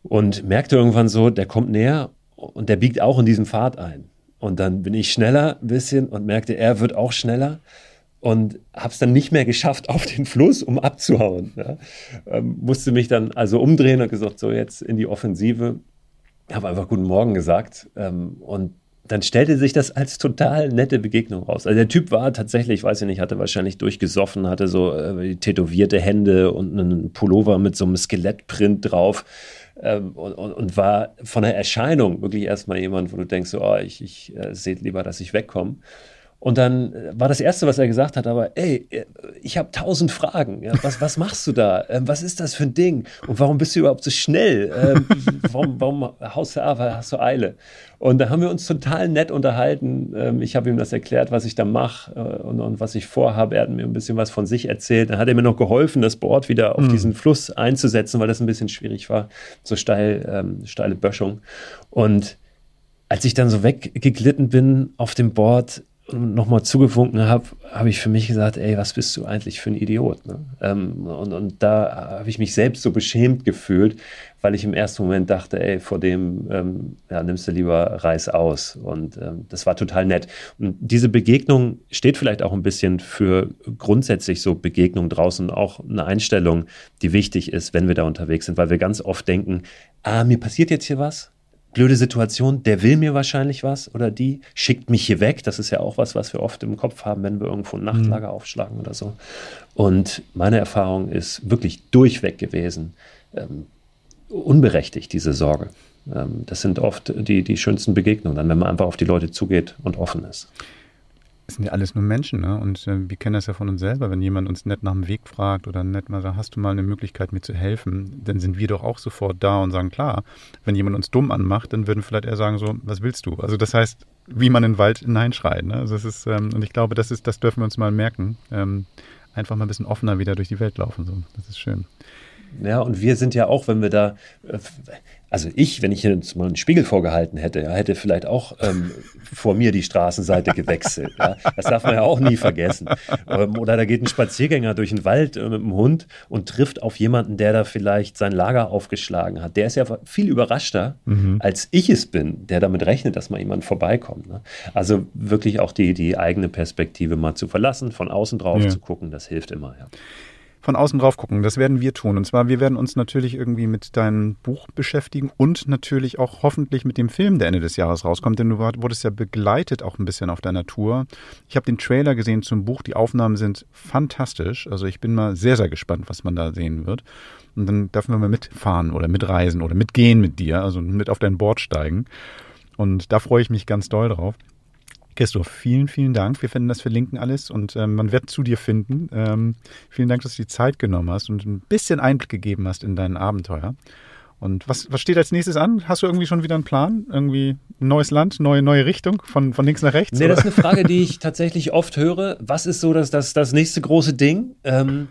Und merkte irgendwann so, der kommt näher und der biegt auch in diesen Pfad ein. Und dann bin ich schneller ein bisschen und merkte, er wird auch schneller und habe es dann nicht mehr geschafft *laughs* auf den Fluss, um abzuhauen. Ja. Ähm, musste mich dann also umdrehen und gesagt, so jetzt in die Offensive. Habe einfach guten Morgen gesagt ähm, und dann stellte sich das als total nette Begegnung raus. Also der Typ war tatsächlich, weiß ich nicht, hatte wahrscheinlich durchgesoffen, hatte so äh, tätowierte Hände und einen Pullover mit so einem Skelettprint drauf ähm, und, und, und, war von der Erscheinung wirklich erstmal jemand, wo du denkst, so, oh, ich, ich äh, sehe lieber, dass ich wegkomme. Und dann äh, war das Erste, was er gesagt hat, aber ey, äh, ich habe tausend Fragen. Ja, was, was machst du da? Ähm, was ist das für ein Ding? Und warum bist du überhaupt so schnell? Ähm, *laughs* warum, warum haust du ab? Hast du Eile? Und da haben wir uns total nett unterhalten. Ähm, ich habe ihm das erklärt, was ich da mache äh, und, und, was ich vorhabe. Er hat mir ein bisschen was von sich erzählt. Dann hat er mir noch geholfen, das Board wieder auf mhm. diesen Fluss einzusetzen, weil das ein bisschen schwierig war. So steil, ähm, steile Böschung. Und als ich dann so weggeglitten bin auf dem Board, nochmal zugewunken habe, habe ich für mich gesagt, ey, was bist du eigentlich für ein Idiot? Ne? Ähm, und, und da habe ich mich selbst so beschämt gefühlt, weil ich im ersten Moment dachte, ey, vor dem ähm, ja, nimmst du lieber Reis aus. Und ähm, das war total nett. Und diese Begegnung steht vielleicht auch ein bisschen für grundsätzlich so Begegnungen draußen, auch eine Einstellung, die wichtig ist, wenn wir da unterwegs sind, weil wir ganz oft denken, ah, mir passiert jetzt hier was, blöde Situation, der will mir wahrscheinlich was oder die schickt mich hier weg. Das ist ja auch was, was wir oft im Kopf haben, wenn wir irgendwo ein Nachtlager mhm. aufschlagen oder so. Und meine Erfahrung ist wirklich durchweg gewesen, ähm, unberechtigt, diese Sorge. Ähm, das sind oft die, die schönsten Begegnungen, dann, wenn man einfach auf die Leute zugeht und offen ist es sind ja alles nur Menschen, ne? Und äh, wir kennen das ja von uns selber, wenn jemand uns nett nach dem Weg fragt oder nett mal sagt, hast du mal eine Möglichkeit, mir zu helfen, dann sind wir doch auch sofort da und sagen, klar, wenn jemand uns dumm anmacht, dann würden vielleicht eher sagen, so, was willst du? Also das heißt, wie man in den Wald hineinschreit, ne? Also das ist, ähm, und ich glaube, das ist, das dürfen wir uns mal merken. Ähm, einfach mal ein bisschen offener wieder durch die Welt laufen. So. Das ist schön. Ja, und wir sind ja auch, wenn wir da, äh, also ich, wenn ich jetzt mal einen Spiegel vorgehalten hätte, ja, hätte vielleicht auch ähm, vor mir die Straßenseite gewechselt. Ja. Das darf man ja auch nie vergessen. Ähm, oder da geht ein Spaziergänger durch den Wald äh, mit dem Hund und trifft auf jemanden, der da vielleicht sein Lager aufgeschlagen hat. Der ist ja viel überraschter, mhm. als ich es bin, der damit rechnet, dass mal jemand vorbeikommt. Ne? Also wirklich auch die, die eigene Perspektive mal zu verlassen, von außen drauf ja. zu gucken, das hilft immer. Ja. Von außen drauf gucken. Das werden wir tun. Und zwar, wir werden uns natürlich irgendwie mit deinem Buch beschäftigen und natürlich auch hoffentlich mit dem Film, der Ende des Jahres rauskommt. Denn du wurdest ja begleitet auch ein bisschen auf deiner Tour. Ich habe den Trailer gesehen zum Buch. Die Aufnahmen sind fantastisch. Also ich bin mal sehr, sehr gespannt, was man da sehen wird. Und dann dürfen wir mal mitfahren oder mitreisen oder mitgehen mit dir, also mit auf dein Board steigen. Und da freue ich mich ganz doll drauf. Christoph, vielen, vielen Dank. Wir finden das verlinken alles und ähm, man wird zu dir finden. Ähm, vielen Dank, dass du die Zeit genommen hast und ein bisschen Einblick gegeben hast in dein Abenteuer. Und was, was steht als nächstes an? Hast du irgendwie schon wieder einen Plan? Irgendwie ein neues Land, neue, neue Richtung, von, von links nach rechts? Nee, oder? das ist eine *laughs* Frage, die ich tatsächlich oft höre. Was ist so das, das, das nächste große Ding? Ähm,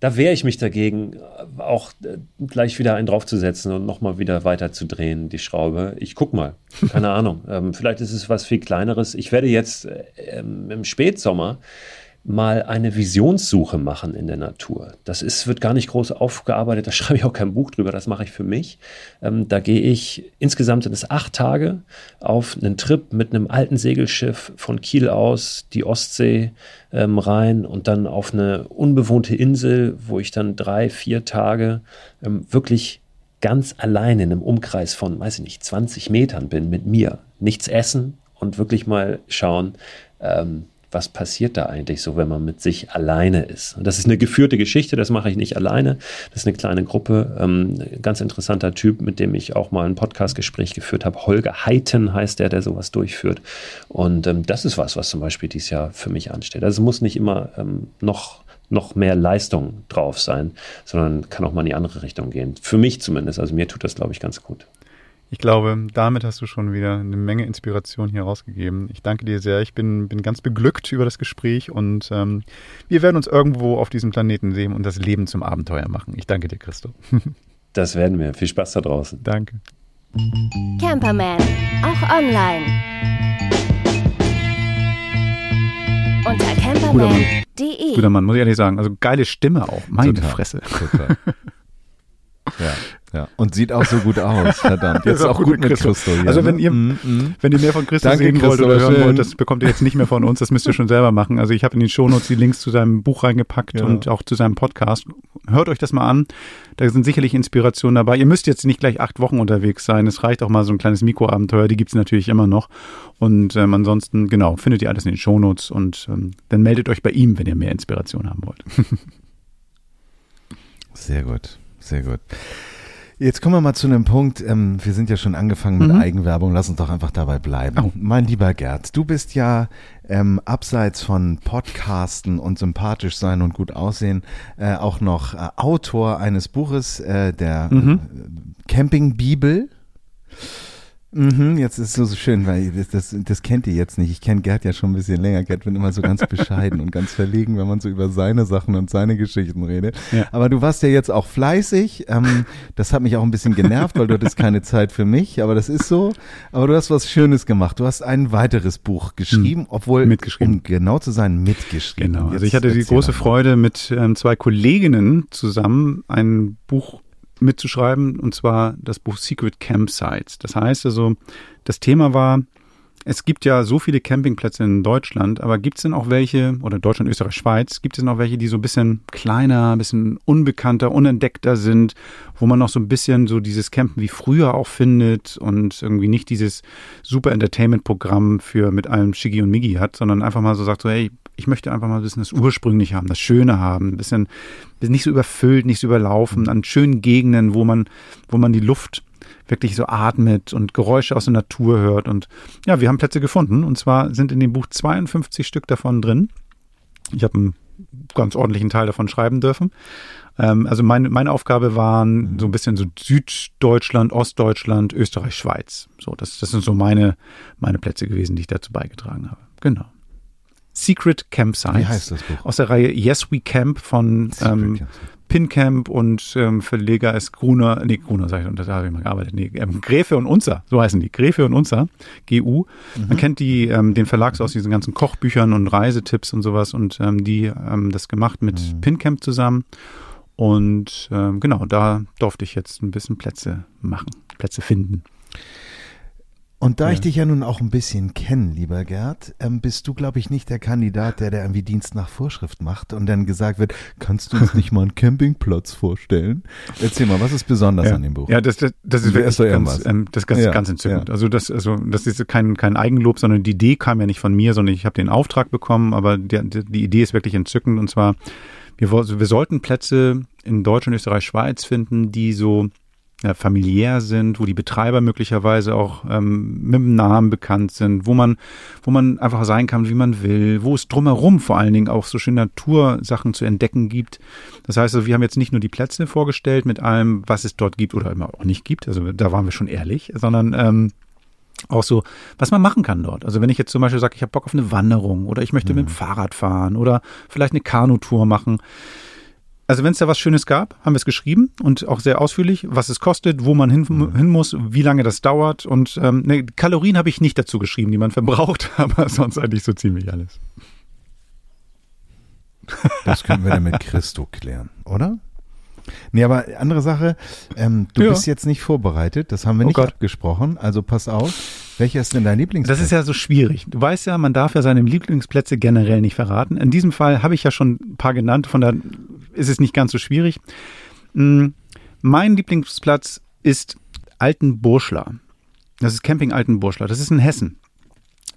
da wehre ich mich dagegen, auch äh, gleich wieder einen draufzusetzen und nochmal wieder weiter zu drehen, die Schraube. Ich guck mal, keine *laughs* Ahnung. Ähm, vielleicht ist es was viel kleineres. Ich werde jetzt äh, im Spätsommer mal eine Visionssuche machen in der Natur. Das ist, wird gar nicht groß aufgearbeitet, da *laughs* schreibe ich auch kein Buch drüber, das mache ich für mich. Ähm, da gehe ich, insgesamt sind es acht Tage, auf einen Trip mit einem alten Segelschiff von Kiel aus, die Ostsee ähm, rein und dann auf eine unbewohnte Insel, wo ich dann drei, vier Tage ähm, wirklich ganz allein in einem Umkreis von, weiß ich nicht, 20 Metern bin mit mir. Nichts essen und wirklich mal schauen, ähm, was passiert da eigentlich so, wenn man mit sich alleine ist. Und das ist eine geführte Geschichte, das mache ich nicht alleine. Das ist eine kleine Gruppe. Ähm, ganz interessanter Typ, mit dem ich auch mal ein Podcastgespräch geführt habe. Holger Heiten heißt der, der sowas durchführt. Und ähm, das ist was, was zum Beispiel dieses Jahr für mich ansteht. Also es muss nicht immer ähm, noch noch mehr Leistung drauf sein, sondern kann auch mal in die andere Richtung gehen. Für mich zumindest. Also mir tut das, glaube ich, ganz gut. Ich glaube, damit hast du schon wieder eine Menge Inspiration hier rausgegeben. Ich danke dir sehr. Ich bin, bin ganz beglückt über das Gespräch und ähm, wir werden uns irgendwo auf diesem Planeten sehen und das Leben zum Abenteuer machen. Ich danke dir, Christo. *laughs* das werden wir. Viel Spaß da draußen. Danke. Camperman, auch online. Unter camperman.de. Guter Mann, muss ich ehrlich sagen. Also geile Stimme auch. Meine Total. Fresse. Total. *laughs* ja. Ja, und sieht auch so gut aus, verdammt. *laughs* Jetzt auch, auch, gut mit Christo. Christo hier, also wenn ihr, mm, mm. wenn ihr mehr von Christo Danke, sehen wollt oder hören schön. wollt, das bekommt ihr jetzt nicht mehr von uns, das müsst ihr schon selber machen. Also ich habe in den Shownotes die Links zu seinem Buch reingepackt ja. und auch zu seinem Podcast. Hört euch das mal an. Da sind sicherlich Inspirationen dabei. Ihr müsst jetzt nicht gleich acht Wochen unterwegs sein. Es reicht auch mal so ein kleines Mikroabenteuer, die gibt's natürlich immer noch. Und ähm, ansonsten, genau, findet ihr alles in den Shownotes und ähm, dann meldet euch bei ihm, wenn ihr mehr Inspiration haben wollt. *laughs* sehr gut, sehr gut. Jetzt kommen wir mal zu einem Punkt. Ähm, wir sind ja schon angefangen mit mhm. Eigenwerbung. Lass uns doch einfach dabei bleiben. Oh. Mein lieber Gerd, du bist ja ähm, abseits von Podcasten und sympathisch sein und gut aussehen äh, auch noch äh, Autor eines Buches, äh, der mhm. Äh, Camping Bibel. Mhm, jetzt ist es so schön, weil das, das, das kennt ihr jetzt nicht. Ich kenne Gerd ja schon ein bisschen länger. Gerd wird immer so ganz *laughs* bescheiden und ganz verlegen, wenn man so über seine Sachen und seine Geschichten redet. Ja. Aber du warst ja jetzt auch fleißig. Ähm, das hat mich auch ein bisschen genervt, weil du hattest keine Zeit für mich. Aber das ist so. Aber du hast was Schönes gemacht. Du hast ein weiteres Buch geschrieben, hm. obwohl, mitgeschrieben. um genau zu sein, mitgeschrieben. Genau. Also ich hatte die große Freude, mit ähm, zwei Kolleginnen zusammen ein Buch mitzuschreiben, und zwar das Buch Secret Campsites. Das heißt also, das Thema war, es gibt ja so viele Campingplätze in Deutschland, aber gibt es denn auch welche, oder Deutschland, Österreich, Schweiz, gibt es noch welche, die so ein bisschen kleiner, ein bisschen unbekannter, unentdeckter sind, wo man noch so ein bisschen so dieses Campen wie früher auch findet und irgendwie nicht dieses super Entertainment-Programm für mit allem Shiggy und Miggy hat, sondern einfach mal so sagt so, hey, ich möchte einfach mal ein bisschen das Ursprüngliche haben, das Schöne haben, ein bisschen, nicht so überfüllt, nicht so überlaufen, an schönen Gegenden, wo man, wo man die Luft wirklich so atmet und Geräusche aus der Natur hört. Und ja, wir haben Plätze gefunden. Und zwar sind in dem Buch 52 Stück davon drin. Ich habe einen ganz ordentlichen Teil davon schreiben dürfen. Ähm, also meine, meine Aufgabe waren so ein bisschen so Süddeutschland, Ostdeutschland, Österreich, Schweiz. So, das, das sind so meine, meine Plätze gewesen, die ich dazu beigetragen habe. Genau. Secret Campsites. Wie heißt das Buch? Aus der Reihe Yes We Camp von ähm, Pincamp und ähm, Verleger ist Gruner, nee, Gruner sag ich, und da habe ich mal gearbeitet, nee, ähm, Gräfe und Unzer, so heißen die, Gräfe und Unzer, GU. Mhm. Man kennt die, ähm, den Verlag so aus diesen ganzen Kochbüchern und Reisetipps und sowas und ähm, die haben das gemacht mit mhm. Pincamp zusammen und ähm, genau, da durfte ich jetzt ein bisschen Plätze machen, Plätze finden. Und da Ja. ich dich ja nun auch ein bisschen kenne, lieber Gerd, ähm, bist du, glaube ich, nicht der Kandidat, der, der irgendwie Dienst nach Vorschrift macht und dann gesagt wird, kannst du uns *laughs* nicht mal einen Campingplatz vorstellen? Erzähl mal, was ist besonders ja. an dem Buch? Ja, das, das, das ist wirklich ganz, ähm, das ist ganz, Ja, ganz entzückend. Also das, also das ist kein, kein Eigenlob, sondern die Idee kam ja nicht von mir, sondern ich habe den Auftrag bekommen, aber der, der, die Idee ist wirklich entzückend und zwar, wir, wir sollten Plätze in Deutschland, Österreich, Schweiz finden, die so ja, familiär sind, wo die Betreiber möglicherweise auch ähm, mit dem Namen bekannt sind, wo man, wo man einfach sein kann, wie man will, wo es drumherum vor allen Dingen auch so schöne Natursachen zu entdecken gibt. Das heißt, also, wir haben jetzt nicht nur die Plätze vorgestellt mit allem, was es dort gibt oder immer auch nicht gibt, also da waren wir schon ehrlich, sondern ähm, auch so, was man machen kann dort. Also wenn ich jetzt zum Beispiel sage, ich habe Bock auf eine Wanderung oder ich möchte mit dem Fahrrad fahren oder vielleicht eine Kanutour machen. Also wenn es da was Schönes gab, haben wir es geschrieben und auch sehr ausführlich, was es kostet, wo man hin, hin muss, wie lange das dauert und ähm, ne, Kalorien habe ich nicht dazu geschrieben, die man verbraucht, *laughs* aber sonst eigentlich so ziemlich alles. Das können wir dann mit Christo klären, oder? Nee, aber andere Sache, ähm, du Ja. bist jetzt nicht vorbereitet, das haben wir Oh nicht Gott. abgesprochen, also pass auf. Welcher ist denn dein Lieblingsplatz? Das ist ja so schwierig. Du weißt ja, man darf ja seine Lieblingsplätze generell nicht verraten. In diesem Fall habe ich ja schon ein paar genannt, von daher ist es nicht ganz so schwierig. Mm, Mein Lieblingsplatz ist Altenburschler. Das ist Camping Altenburschler. Das ist in Hessen.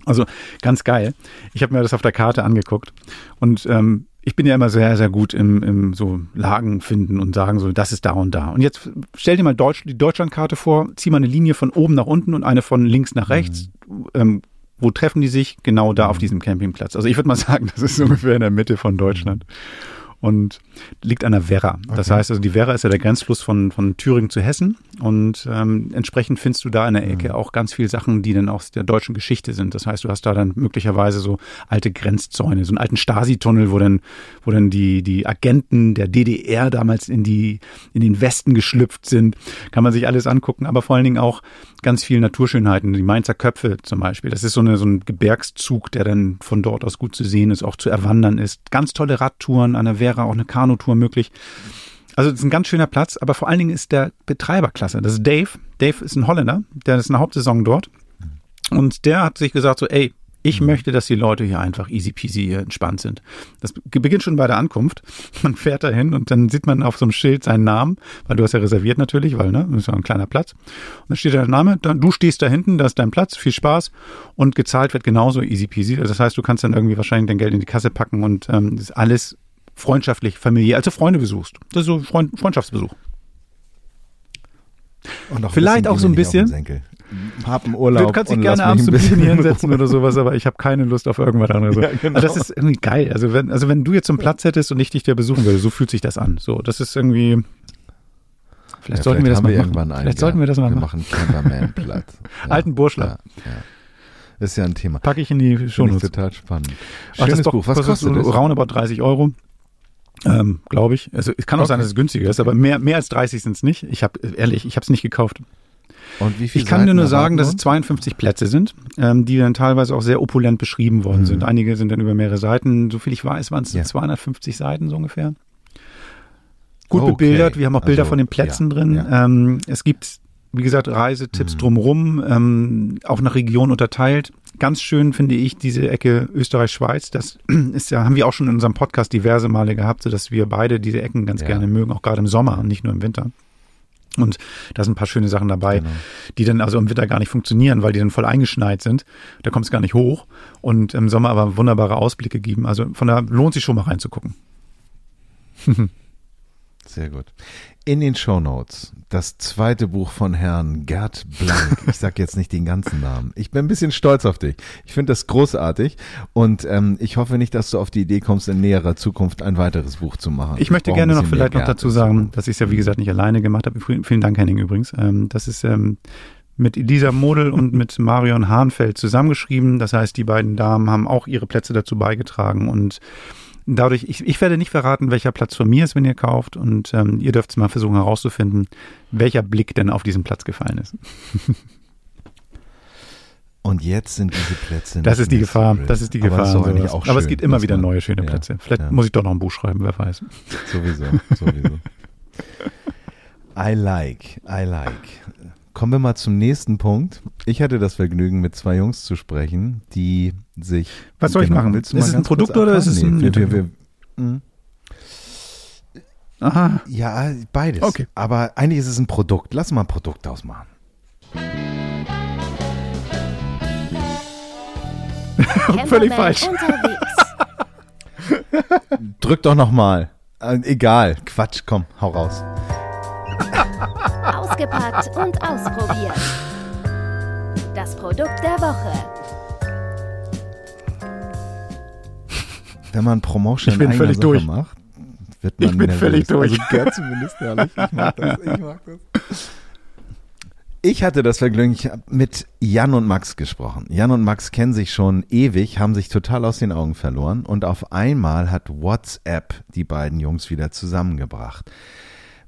Also ganz geil. Ich habe mir das auf der Karte angeguckt und ähm, ich bin ja immer sehr, sehr gut im, im so Lagen finden und sagen so, das ist da und da. Und jetzt stell dir mal Deutsch, die Deutschlandkarte vor, zieh mal eine Linie von oben nach unten und eine von links nach rechts. Ähm, wo treffen die sich? Genau da auf diesem Campingplatz. Also ich würde mal *laughs* sagen, das ist ungefähr in der Mitte von Deutschland. Und liegt an der Werra. Das Okay. heißt also, die Werra ist ja der Grenzfluss von, von Thüringen zu Hessen. Und ähm, entsprechend findest du da in der Ecke auch ganz viele Sachen, die dann aus der deutschen Geschichte sind. Das heißt, du hast da dann möglicherweise so alte Grenzzäune, so einen alten Stasi-Tunnel, wo dann, wo dann die, die Agenten der DDR damals in die, in den Westen geschlüpft sind. Kann man sich alles angucken, aber vor allen Dingen auch ganz viel Naturschönheiten. Die Mainzer Köpfe zum Beispiel. Das ist so, eine, so ein Gebirgszug, der dann von dort aus gut zu sehen ist, auch zu erwandern ist. Ganz tolle Radtouren an der Werra, auch eine Kanutour möglich. Also es ist ein ganz schöner Platz, aber vor allen Dingen ist der Betreiber klasse. Das ist Dave. Dave ist ein Holländer, der ist eine Hauptsaison dort. Und der hat sich gesagt so, ey, ich möchte, dass die Leute hier einfach easy peasy hier entspannt sind. Das beginnt schon bei der Ankunft. *laughs* Man fährt dahin und dann sieht man auf so einem Schild seinen Namen, weil du hast ja reserviert natürlich, weil ne, das ist ja ein kleiner Platz. Und dann steht der Name, dann, du stehst da hinten, da ist dein Platz, viel Spaß und gezahlt wird genauso easy peasy. Also Das heißt, du kannst dann irgendwie wahrscheinlich dein Geld in die Kasse packen und ähm, das ist alles freundschaftlich, familiär, als du Freunde besuchst. Das ist so Freund, Freundschaftsbesuch. Und auch Vielleicht auch so ein wir bisschen. Senkel. Hab einen Urlaub. Du kannst dich gerne abends ein bisschen hier hinsetzen oder *laughs* sowas, aber ich habe keine Lust auf irgendwas anderes. Ja, genau. Also das ist irgendwie geil. Also wenn, also wenn du jetzt so einen Platz hättest und ich dich da besuchen würde, so fühlt sich das an. So, das ist irgendwie. Vielleicht Ja, sollten wir das mal wir machen. einen, vielleicht sollten wir das mal wir machen. machen Camperman-Platz. *laughs* Alten Burschler. Ja, ja. Ist ja ein Thema. Packe ich in die Shownotes. total spannend. Ach, Schönes das doch- Buch. Was kostet so es? roundabout 30 Euro. Ähm, Glaube ich. Also es kann auch Okay. sein, dass es günstiger ist, aber mehr, mehr als 30 sind es nicht. Ich habe ehrlich, ich habe es nicht gekauft. Und wie viele Ich kann dir Seiten nur sagen, dass es uns? 52 Plätze sind, ähm, die dann teilweise auch sehr opulent beschrieben worden Mhm. sind. Einige sind dann über mehrere Seiten. So viel ich weiß, waren es Ja. 250 Seiten so ungefähr. Gut Okay. bebildert. Wir haben auch Bilder Also, von den Plätzen ja, drin. ja. Ähm, es gibt, wie gesagt, Reisetipps Mhm. drumherum, ähm, auch nach Region unterteilt. Ganz schön finde ich diese Ecke Österreich-Schweiz. Das *clears throat* ist ja, haben wir auch schon in unserem Podcast diverse Male gehabt, sodass wir beide diese Ecken ganz Ja. gerne mögen, auch gerade im Sommer und nicht nur im Winter. Und da sind ein paar schöne Sachen dabei, Genau. die dann also im Winter gar nicht funktionieren, weil die dann voll eingeschneit sind. Da kommt es gar nicht hoch und im Sommer aber wunderbare Ausblicke geben. Also von da lohnt sich schon mal reinzugucken. *laughs* Sehr gut. In den Shownotes das zweite Buch von Herrn Gerd Blank. *laughs* Ich sag jetzt nicht den ganzen Namen. Ich bin ein bisschen stolz auf dich. Ich finde das großartig und ähm, ich hoffe nicht, dass du auf die Idee kommst, in näherer Zukunft ein weiteres Buch zu machen. Ich möchte brauche gerne noch vielleicht noch dazu sagen, dass ich es ja wie gesagt nicht alleine gemacht habe. Vielen vielen Dank, Henning übrigens. Ähm, das ist ähm, mit Elisa Model und mit Marion Hahnfeld zusammengeschrieben. Das heißt, die beiden Damen haben auch ihre Plätze dazu beigetragen und dadurch, ich, ich werde nicht verraten, welcher Platz von mir ist, wenn ihr kauft und ähm, ihr dürft es mal versuchen herauszufinden, welcher Blick denn auf diesen Platz gefallen ist. *laughs* Und jetzt sind diese Plätze Das nicht ist die mehr Gefahr, so das ist die. Gefahr. Aber, auch Aber es gibt immer wieder man- neue schöne ja, Plätze. Vielleicht ja. muss ich doch noch ein Buch schreiben, wer weiß. Sowieso, sowieso. *laughs* I like, I like. Kommen wir mal zum nächsten Punkt. Ich hatte das Vergnügen, mit zwei Jungs zu sprechen, die sich. Was soll ich Genau, machen? willst du Ist mal es ein Produkt oder ist es abfahren? ein Nee, wir, wir, wir, hm. Aha. Ja, beides. Okay. Aber eigentlich ist es ein Produkt. Lass mal ein Produkt ausmachen. *laughs* Völlig falsch. *laughs* Drück doch nochmal. Äh, egal. Quatsch, komm, hau raus. Ausgepackt und ausprobiert. Das Produkt der Woche. Wenn man Promotion Ich bin völlig Sache durch. macht, wird man Ich bin nervös. völlig durch. Also Gerd zumindest ehrlich. Ich mag das. Ich mag das. Ich hatte das Vergnügen, ich habe mit Jan und Max gesprochen. Jan und Max kennen sich schon ewig, haben sich total aus den Augen verloren und auf einmal hat WhatsApp die beiden Jungs wieder zusammengebracht.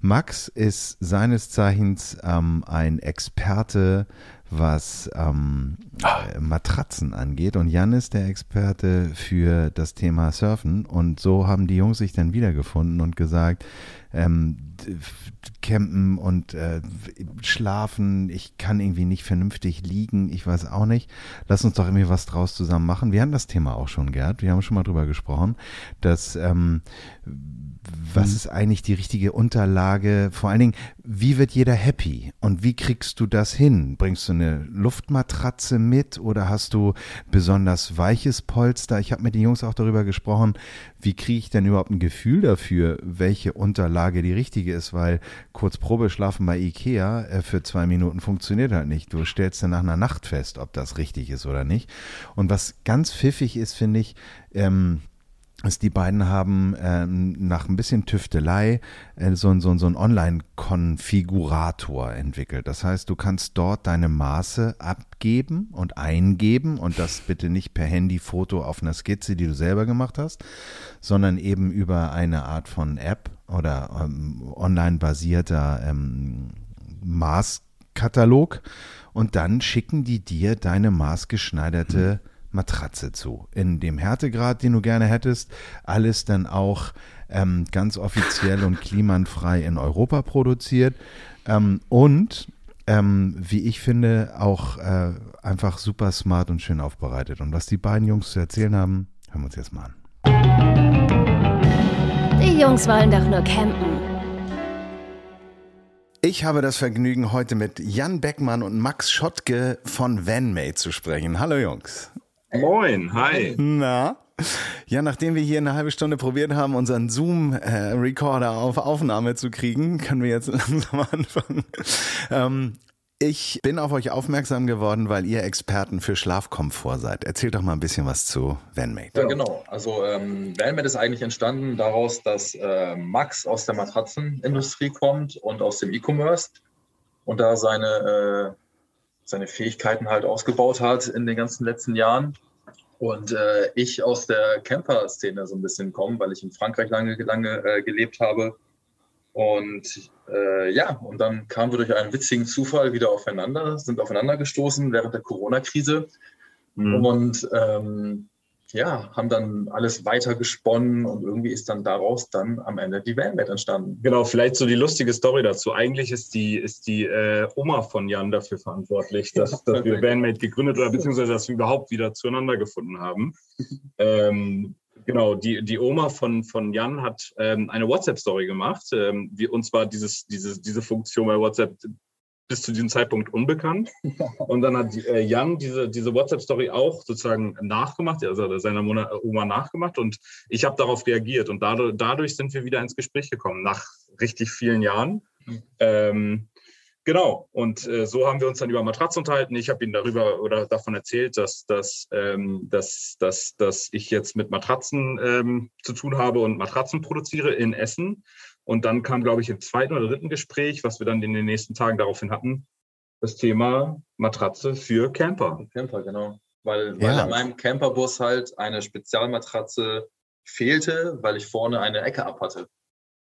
Max ist seines Zeichens ähm, ein Experte, was ähm, äh, Matratzen angeht. Und Jan ist der Experte für das Thema Surfen. Und so haben die Jungs sich dann wiedergefunden und gesagt, ähm, campen und äh, schlafen, ich kann irgendwie nicht vernünftig liegen, ich weiß auch nicht. Lass uns doch irgendwie was draus zusammen machen. Wir hatten das Thema auch schon, Gerd, wir haben schon mal drüber gesprochen, dass ähm, was ist eigentlich die richtige Unterlage? Vor allen Dingen, wie wird jeder happy? Und wie kriegst du das hin? Bringst du eine Luftmatratze mit oder hast du besonders weiches Polster? Ich habe mit den Jungs auch darüber gesprochen, wie kriege ich denn überhaupt ein Gefühl dafür, welche Unterlage die richtige ist, weil kurz Probeschlafen bei Ikea äh, für zwei Minuten funktioniert halt nicht. Du stellst dann nach einer Nacht fest, ob das richtig ist oder nicht. Und was ganz pfiffig ist, finde ich, ähm, ist, die beiden haben ähm, nach ein bisschen Tüftelei äh, so, so, so einen Online-Konfigurator entwickelt. Das heißt, du kannst dort deine Maße abgeben und eingeben und das bitte nicht per Handyfoto auf einer Skizze, die du selber gemacht hast, sondern eben über eine Art von App oder ähm, online-basierter ähm, Maßkatalog und dann schicken die dir deine maßgeschneiderte Matratze zu. In dem Härtegrad, den du gerne hättest, alles dann auch ähm, ganz offiziell und klimanfrei in Europa produziert ähm, und ähm, wie ich finde, auch äh, einfach super smart und schön aufbereitet. Und was die beiden Jungs zu erzählen haben, hören wir uns jetzt mal an. Die Jungs wollen doch nur campen. Ich habe das Vergnügen, heute mit Jan Beckmann und Max Schottke von VanMate zu sprechen. Hallo Jungs. Moin, hi. Na? Ja, nachdem wir hier eine halbe Stunde probiert haben, unseren Zoom-Recorder auf Aufnahme zu kriegen, können wir jetzt *laughs* langsam anfangen. Ähm, ich bin auf euch aufmerksam geworden, weil ihr Experten für Schlafkomfort seid. Erzählt doch mal ein bisschen was zu VanMate. Ja, genau. Also ähm, Valmet ist eigentlich entstanden daraus, dass äh, Max aus der Matratzenindustrie kommt und aus dem E-Commerce und da seine, äh, seine Fähigkeiten halt ausgebaut hat in den ganzen letzten Jahren. Und äh, ich aus der Camper-Szene so ein bisschen komme, weil ich in Frankreich lange, lange äh, gelebt habe. Und äh, ja, und dann kamen wir durch einen witzigen Zufall wieder aufeinander, sind aufeinander gestoßen während der Corona-Krise. Mhm. Und ähm, ja, haben dann alles weiter gesponnen und irgendwie ist dann daraus dann am Ende die Vanguard entstanden. Genau, vielleicht so die lustige Story dazu. Eigentlich ist die, ist die äh, Oma von Jan dafür verantwortlich, *laughs* dass, dass wir Bandmate gegründet oder beziehungsweise dass wir überhaupt wieder zueinander gefunden haben. Ähm, genau, die, die Oma von, von Jan hat ähm, eine WhatsApp-Story gemacht. Ähm, wir, und zwar dieses, dieses, diese Funktion bei WhatsApp bis zu diesem Zeitpunkt unbekannt. *laughs* Und dann hat äh, Jan diese, diese WhatsApp-Story auch sozusagen nachgemacht, also er seiner Mona, Oma nachgemacht und ich habe darauf reagiert. Und dadurch, dadurch sind wir wieder ins Gespräch gekommen, nach richtig vielen Jahren. Ähm, genau, und äh, so haben wir uns dann über Matratzen unterhalten. Ich habe ihm darüber oder davon erzählt, dass, dass, ähm, dass, dass, dass ich jetzt mit Matratzen ähm, zu tun habe und Matratzen produziere in Essen. Und dann kam, glaube ich, im zweiten oder dritten Gespräch, was wir dann in den nächsten Tagen daraufhin hatten, das Thema Matratze für Camper. Camper, genau. Weil, Ja. weil in meinem Camperbus halt eine Spezialmatratze fehlte, weil ich vorne eine Ecke ab hatte.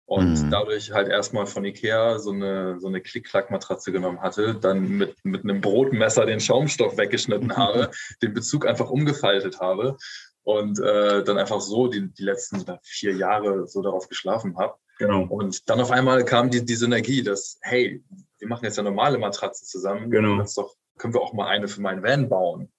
Und Mhm. dadurch halt erstmal von Ikea so eine, so eine Klick-Klack-Matratze genommen hatte, dann mit, mit einem Brotmesser den Schaumstoff weggeschnitten habe, *laughs* den Bezug einfach umgefaltet habe und äh, dann einfach so die, die letzten vier Jahre so darauf geschlafen habe. Genau. Und dann auf einmal kam die, die Synergie, dass, hey, wir machen jetzt ja normale Matratzen zusammen. Genau. Das doch, können wir auch mal eine für meinen Van bauen.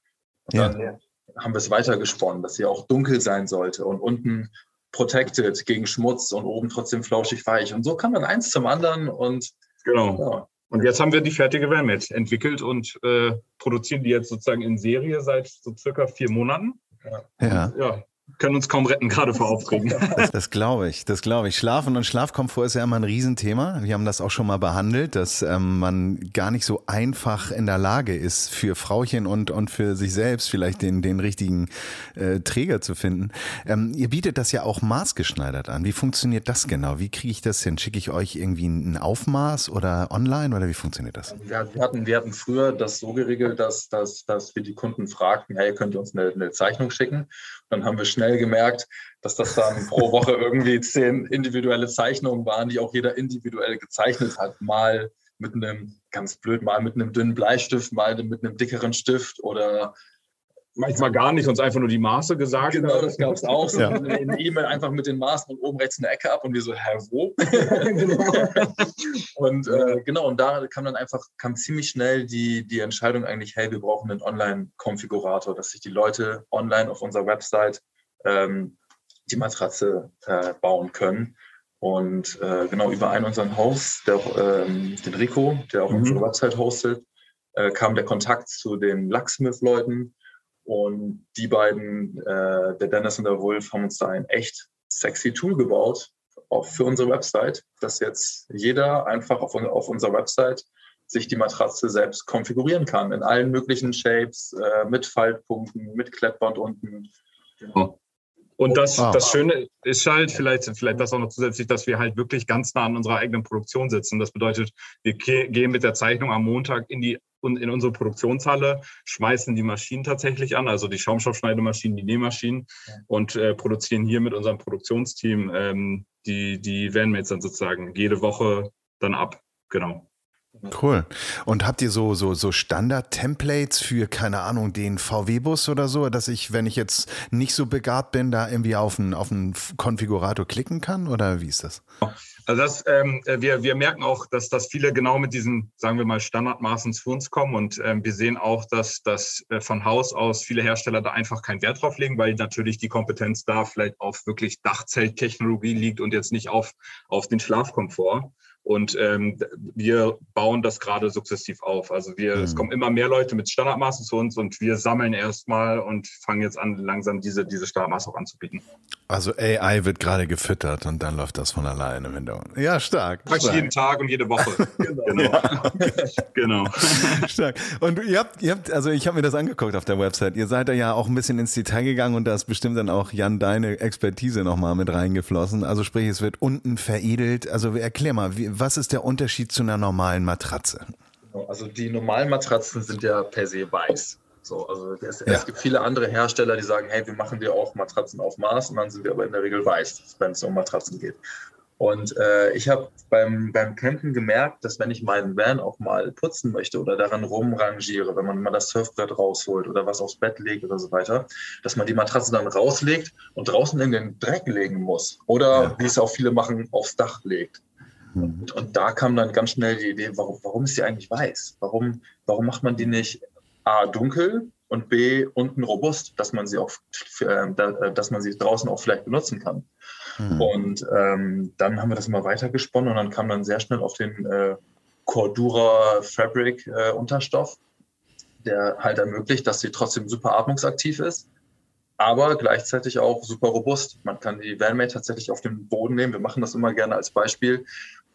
Und Ja. dann haben wir es weitergesponnen, dass sie auch dunkel sein sollte und unten protected gegen Schmutz und oben trotzdem flauschig weich. Und so kam dann eins zum anderen und Genau. ja, Und jetzt haben wir die fertige Vanmate entwickelt und äh, produzieren die jetzt sozusagen in Serie seit so circa vier Monaten. Ja. Ja, können uns kaum retten, gerade vor *laughs* Aufregen. Das, das glaube ich, das glaube ich. Schlafen und Schlafkomfort ist ja immer ein Riesenthema. Wir haben das auch schon mal behandelt, dass ähm, man gar nicht so einfach in der Lage ist, für Frauchen und, und für sich selbst vielleicht den, den richtigen äh, Träger zu finden. Ähm, ihr bietet das ja auch maßgeschneidert an. Wie funktioniert das genau? Wie kriege ich das hin? Schicke ich euch irgendwie ein Aufmaß oder online oder wie funktioniert das? wir, wir, hatten, wir hatten früher das so geregelt, dass, dass, dass wir die Kunden fragten, hey, könnt ihr uns eine, eine Zeichnung schicken? Dann haben wir schnell gemerkt, dass das dann pro Woche irgendwie zehn individuelle Zeichnungen waren, die auch jeder individuell gezeichnet hat. Mal mit einem, ganz blöd, mal mit einem dünnen Bleistift, mal mit einem dickeren Stift oder Manchmal gar nicht, uns einfach nur die Maße gesagt. Genau, das gab es auch. So Ja. eine eine E-Mail einfach mit den Maßen und oben rechts eine Ecke ab und wir so, hä, wo? *laughs* und äh, genau, und da kam dann einfach, kam ziemlich schnell die, die Entscheidung eigentlich, hey, wir brauchen einen Online-Konfigurator, dass sich die Leute online auf unserer Website ähm, die Matratze äh, bauen können. Und äh, genau über einen unseren Hosts, der, ähm, den Rico, der auch Mhm. unsere Website hostet, äh, kam der Kontakt zu den Lucksmith-Leuten. Und die beiden, äh, der Dennis und der Wolf, haben uns da ein echt sexy Tool gebaut, auch für unsere Website, dass jetzt jeder einfach auf, auf unserer Website sich die Matratze selbst konfigurieren kann, in allen möglichen Shapes, äh, mit Faltpunkten, mit Klettband unten. Und das, Wow. das Schöne ist halt, vielleicht, vielleicht das auch noch zusätzlich, dass wir halt wirklich ganz nah an unserer eigenen Produktion sitzen. Das bedeutet, wir ge- gehen mit der Zeichnung am Montag in die und in unsere Produktionshalle, schmeißen die Maschinen tatsächlich an, also die Schaumstoffschneidemaschinen, die Nähmaschinen und äh, produzieren hier mit unserem Produktionsteam ähm, die, die Vanmates dann sozusagen jede Woche dann ab. Genau. Cool. Und habt ihr so, so, so Standard-Templates für, keine Ahnung, den VW-Bus oder so, dass ich, wenn ich jetzt nicht so begabt bin, da irgendwie auf einen, auf einen Konfigurator klicken kann? Oder wie ist das? Also das, ähm, äh, wir, wir merken auch, dass, dass viele genau mit diesen, sagen wir mal, Standardmaßen zu uns kommen. Und ähm, wir sehen auch, dass, dass äh, von Haus aus viele Hersteller da einfach keinen Wert drauf legen, weil natürlich die Kompetenz da vielleicht auf wirklich Dachzelttechnologie liegt und jetzt nicht auf, auf den Schlafkomfort. Und ähm, wir bauen das gerade sukzessiv auf. Also wir, es Mhm. kommen immer mehr Leute mit Standardmaßen zu uns und wir sammeln erstmal und fangen jetzt an, langsam diese, diese Standardmaße auch anzubieten. Also AI wird gerade gefüttert und dann läuft das von alleine im Hintergrund. Ja, stark. Stark. jeden Tag und jede Woche. *laughs* genau. *laughs* genau. *laughs* Stark. Und ihr habt, ihr habt, also ich habe mir das angeguckt auf der Website. Ihr seid da ja auch ein bisschen ins Detail gegangen und da ist bestimmt dann auch Jan deine Expertise nochmal mit reingeflossen. Also sprich, es wird unten veredelt. Also erklär mal, wie, was ist der Unterschied zu einer normalen Matratze? Also die normalen Matratzen sind ja per se weiß. So, also es, Ja. es gibt viele andere Hersteller, die sagen, hey, wir machen dir auch Matratzen auf Maß und dann sind wir aber in der Regel weiß, wenn es um Matratzen geht. Und äh, ich habe beim, beim Campen gemerkt, dass wenn ich meinen Van auch mal putzen möchte oder daran rumrangiere, wenn man mal das Surfbrett rausholt oder was aufs Bett legt oder so weiter, dass man die Matratze dann rauslegt und draußen in den Dreck legen muss. Oder Ja. wie es auch viele machen, aufs Dach legt. Und, und da kam dann ganz schnell die Idee, warum, warum ist die eigentlich weiß? Warum, warum macht man die nicht A dunkel und B unten robust, dass man sie auch, äh, da, äh, dass man sie draußen auch vielleicht benutzen kann? Hm. Und ähm, dann haben wir das mal weitergesponnen und dann kam dann sehr schnell auf den äh, Cordura Fabric äh, Unterstoff, der halt ermöglicht, dass sie trotzdem super atmungsaktiv ist, aber gleichzeitig auch super robust. Man kann die Vanmate tatsächlich auf den Boden nehmen. Wir machen das immer gerne als Beispiel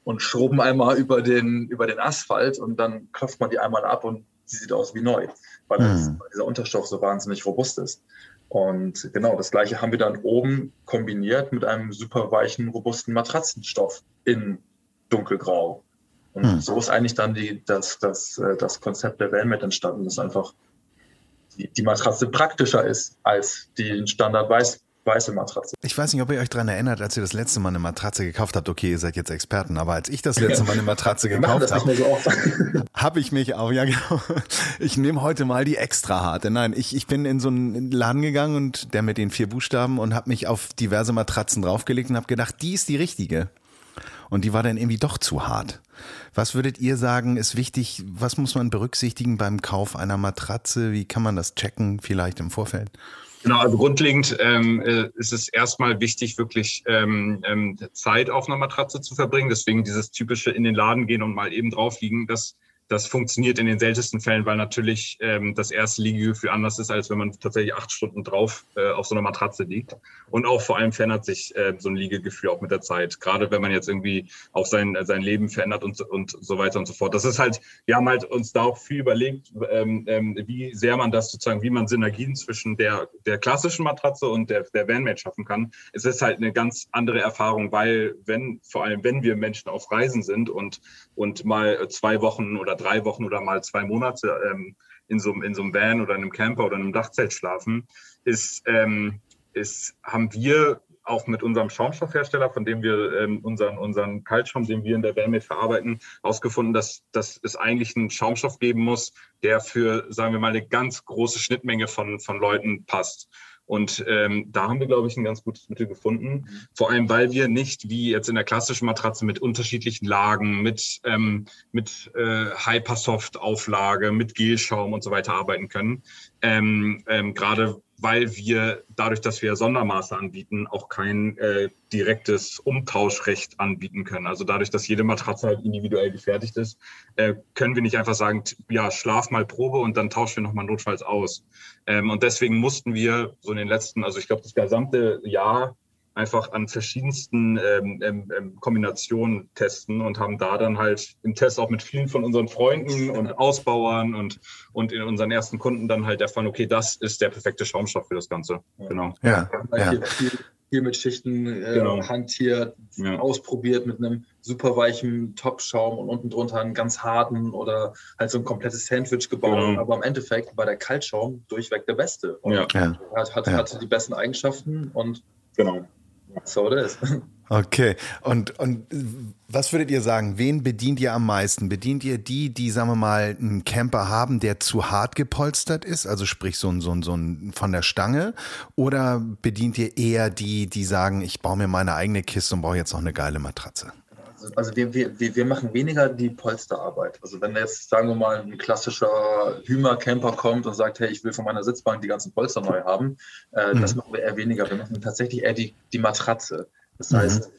und schrubben einmal über den, über den Asphalt und dann klopft man die einmal ab und sie sieht aus wie neu, weil, das, Mhm. weil dieser Unterstoff so wahnsinnig robust ist. Und genau das gleiche haben wir dann oben kombiniert mit einem super weichen, robusten Matratzenstoff in dunkelgrau. Und Hm. so ist eigentlich dann die, das, das, äh, das Konzept der Vanmate entstanden, dass einfach die, die Matratze praktischer ist als die Standard weiß, weiße Matratze. Ich weiß nicht, ob ihr euch daran erinnert, als ihr das letzte Mal eine Matratze gekauft habt. Okay, ihr seid jetzt Experten, aber als ich das letzte Mal eine Matratze *laughs* gekauft habe, so habe *laughs* ich mich auch, ja genau, ich nehme heute mal die extra harte. Nein, ich, ich bin in so einen Laden gegangen und der mit den vier Buchstaben und habe mich auf diverse Matratzen draufgelegt und habe gedacht, die ist die richtige. und die war dann irgendwie doch zu hart. Was würdet ihr sagen, ist wichtig? Was muss man berücksichtigen beim Kauf einer Matratze? Wie kann man das checken, vielleicht im Vorfeld? Genau, also grundlegend ähm, äh, ist es erstmal wichtig, wirklich ähm, ähm, Zeit auf einer Matratze zu verbringen. Deswegen dieses typische in den Laden gehen und mal eben drauf liegen, das das funktioniert in den seltensten Fällen, weil natürlich ähm, das erste Liegegefühl anders ist, als wenn man tatsächlich acht Stunden drauf äh, auf so einer Matratze liegt. Und auch vor allem verändert sich äh, so ein Liegegefühl auch mit der Zeit. Gerade wenn man jetzt irgendwie auch sein, sein Leben verändert und, und so weiter und so fort. Das ist halt, wir haben halt uns da auch viel überlegt, ähm, ähm, wie sehr man das sozusagen, wie man Synergien zwischen der, der klassischen Matratze und der, der Vanmate schaffen kann. Es ist halt eine ganz andere Erfahrung, weil wenn, vor allem wenn wir Menschen auf Reisen sind und, und mal zwei Wochen oder drei Wochen oder mal zwei Monate ähm, in, so, in so einem Van oder einem Camper oder einem Dachzelt schlafen, ist, ähm, ist, haben wir auch mit unserem Schaumstoffhersteller, von dem wir ähm, unseren, unseren Kaltschaum, den wir in der Wärme verarbeiten, herausgefunden, dass, dass es eigentlich einen Schaumstoff geben muss, der für, sagen wir mal, eine ganz große Schnittmenge von, von Leuten passt. Und ähm, da haben wir, glaube ich, ein ganz gutes Mittel gefunden. Vor allem, weil wir nicht wie jetzt in der klassischen Matratze mit unterschiedlichen Lagen, mit, ähm, mit äh, Hypersoft-Auflage, mit Gelschaum und so weiter arbeiten können. Ähm, ähm, Gerade weil wir dadurch, dass wir Sondermaße anbieten, auch kein äh, direktes Umtauschrecht anbieten können. Also dadurch, dass jede Matratze halt individuell gefertigt ist, äh, können wir nicht einfach sagen, ja, schlaf mal Probe und dann tauschen wir nochmal notfalls aus. Ähm, und deswegen mussten wir so in den letzten, also ich glaube, das gesamte Jahr einfach an verschiedensten ähm, ähm, ähm, Kombinationen testen und haben da dann halt im Test auch mit vielen von unseren Freunden *laughs* und Ausbauern und, und in unseren ersten Kunden dann halt erfahren, okay, das ist der perfekte Schaumstoff für das Ganze. Genau. Ja, ja. Viel, viel, mit Schichten äh, genau. hantiert, ja. ausprobiert mit einem super weichen Top-Schaum und unten drunter einen ganz harten oder halt so ein komplettes Sandwich gebaut. Genau. Aber im Endeffekt war der Kaltschaum durchweg der beste. Und ja. Hat, hat, hatte die besten Eigenschaften und genau. So is. *laughs* Okay. Und, und was würdet ihr sagen? Wen bedient ihr am meisten? Bedient ihr die, die, sagen wir mal, einen Camper haben, der zu hart gepolstert ist? Also sprich so ein, so ein, so ein von der Stange? Oder bedient ihr eher die, die sagen, ich baue mir meine eigene Kiste und baue jetzt noch eine geile Matratze? Also wir, wir, wir machen weniger die Polsterarbeit. Also wenn jetzt, sagen wir mal, ein klassischer Hümer-Camper kommt und sagt, hey, ich will von meiner Sitzbank die ganzen Polster neu haben, äh, mhm. das machen wir eher weniger. Wir machen tatsächlich eher die, die Matratze. Das heißt,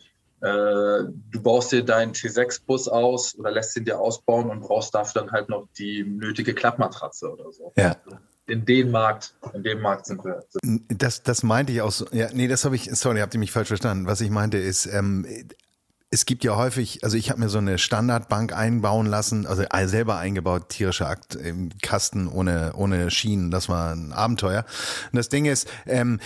mhm. äh, du baust dir deinen T6-Bus aus oder lässt ihn dir ausbauen und brauchst dafür dann halt noch die nötige Klappmatratze oder so. Ja in den Markt, in dem Markt sind wir. Das, das meinte ich auch so. Ja, nee, das habe ich, sorry, habt ihr mich falsch verstanden. Was ich meinte ist, ähm, es gibt ja häufig, also ich habe mir so eine Standardbank einbauen lassen, also selber eingebaut, tierische Akt im Kasten ohne, ohne Schienen, das war ein Abenteuer. Und das Ding ist, ähm,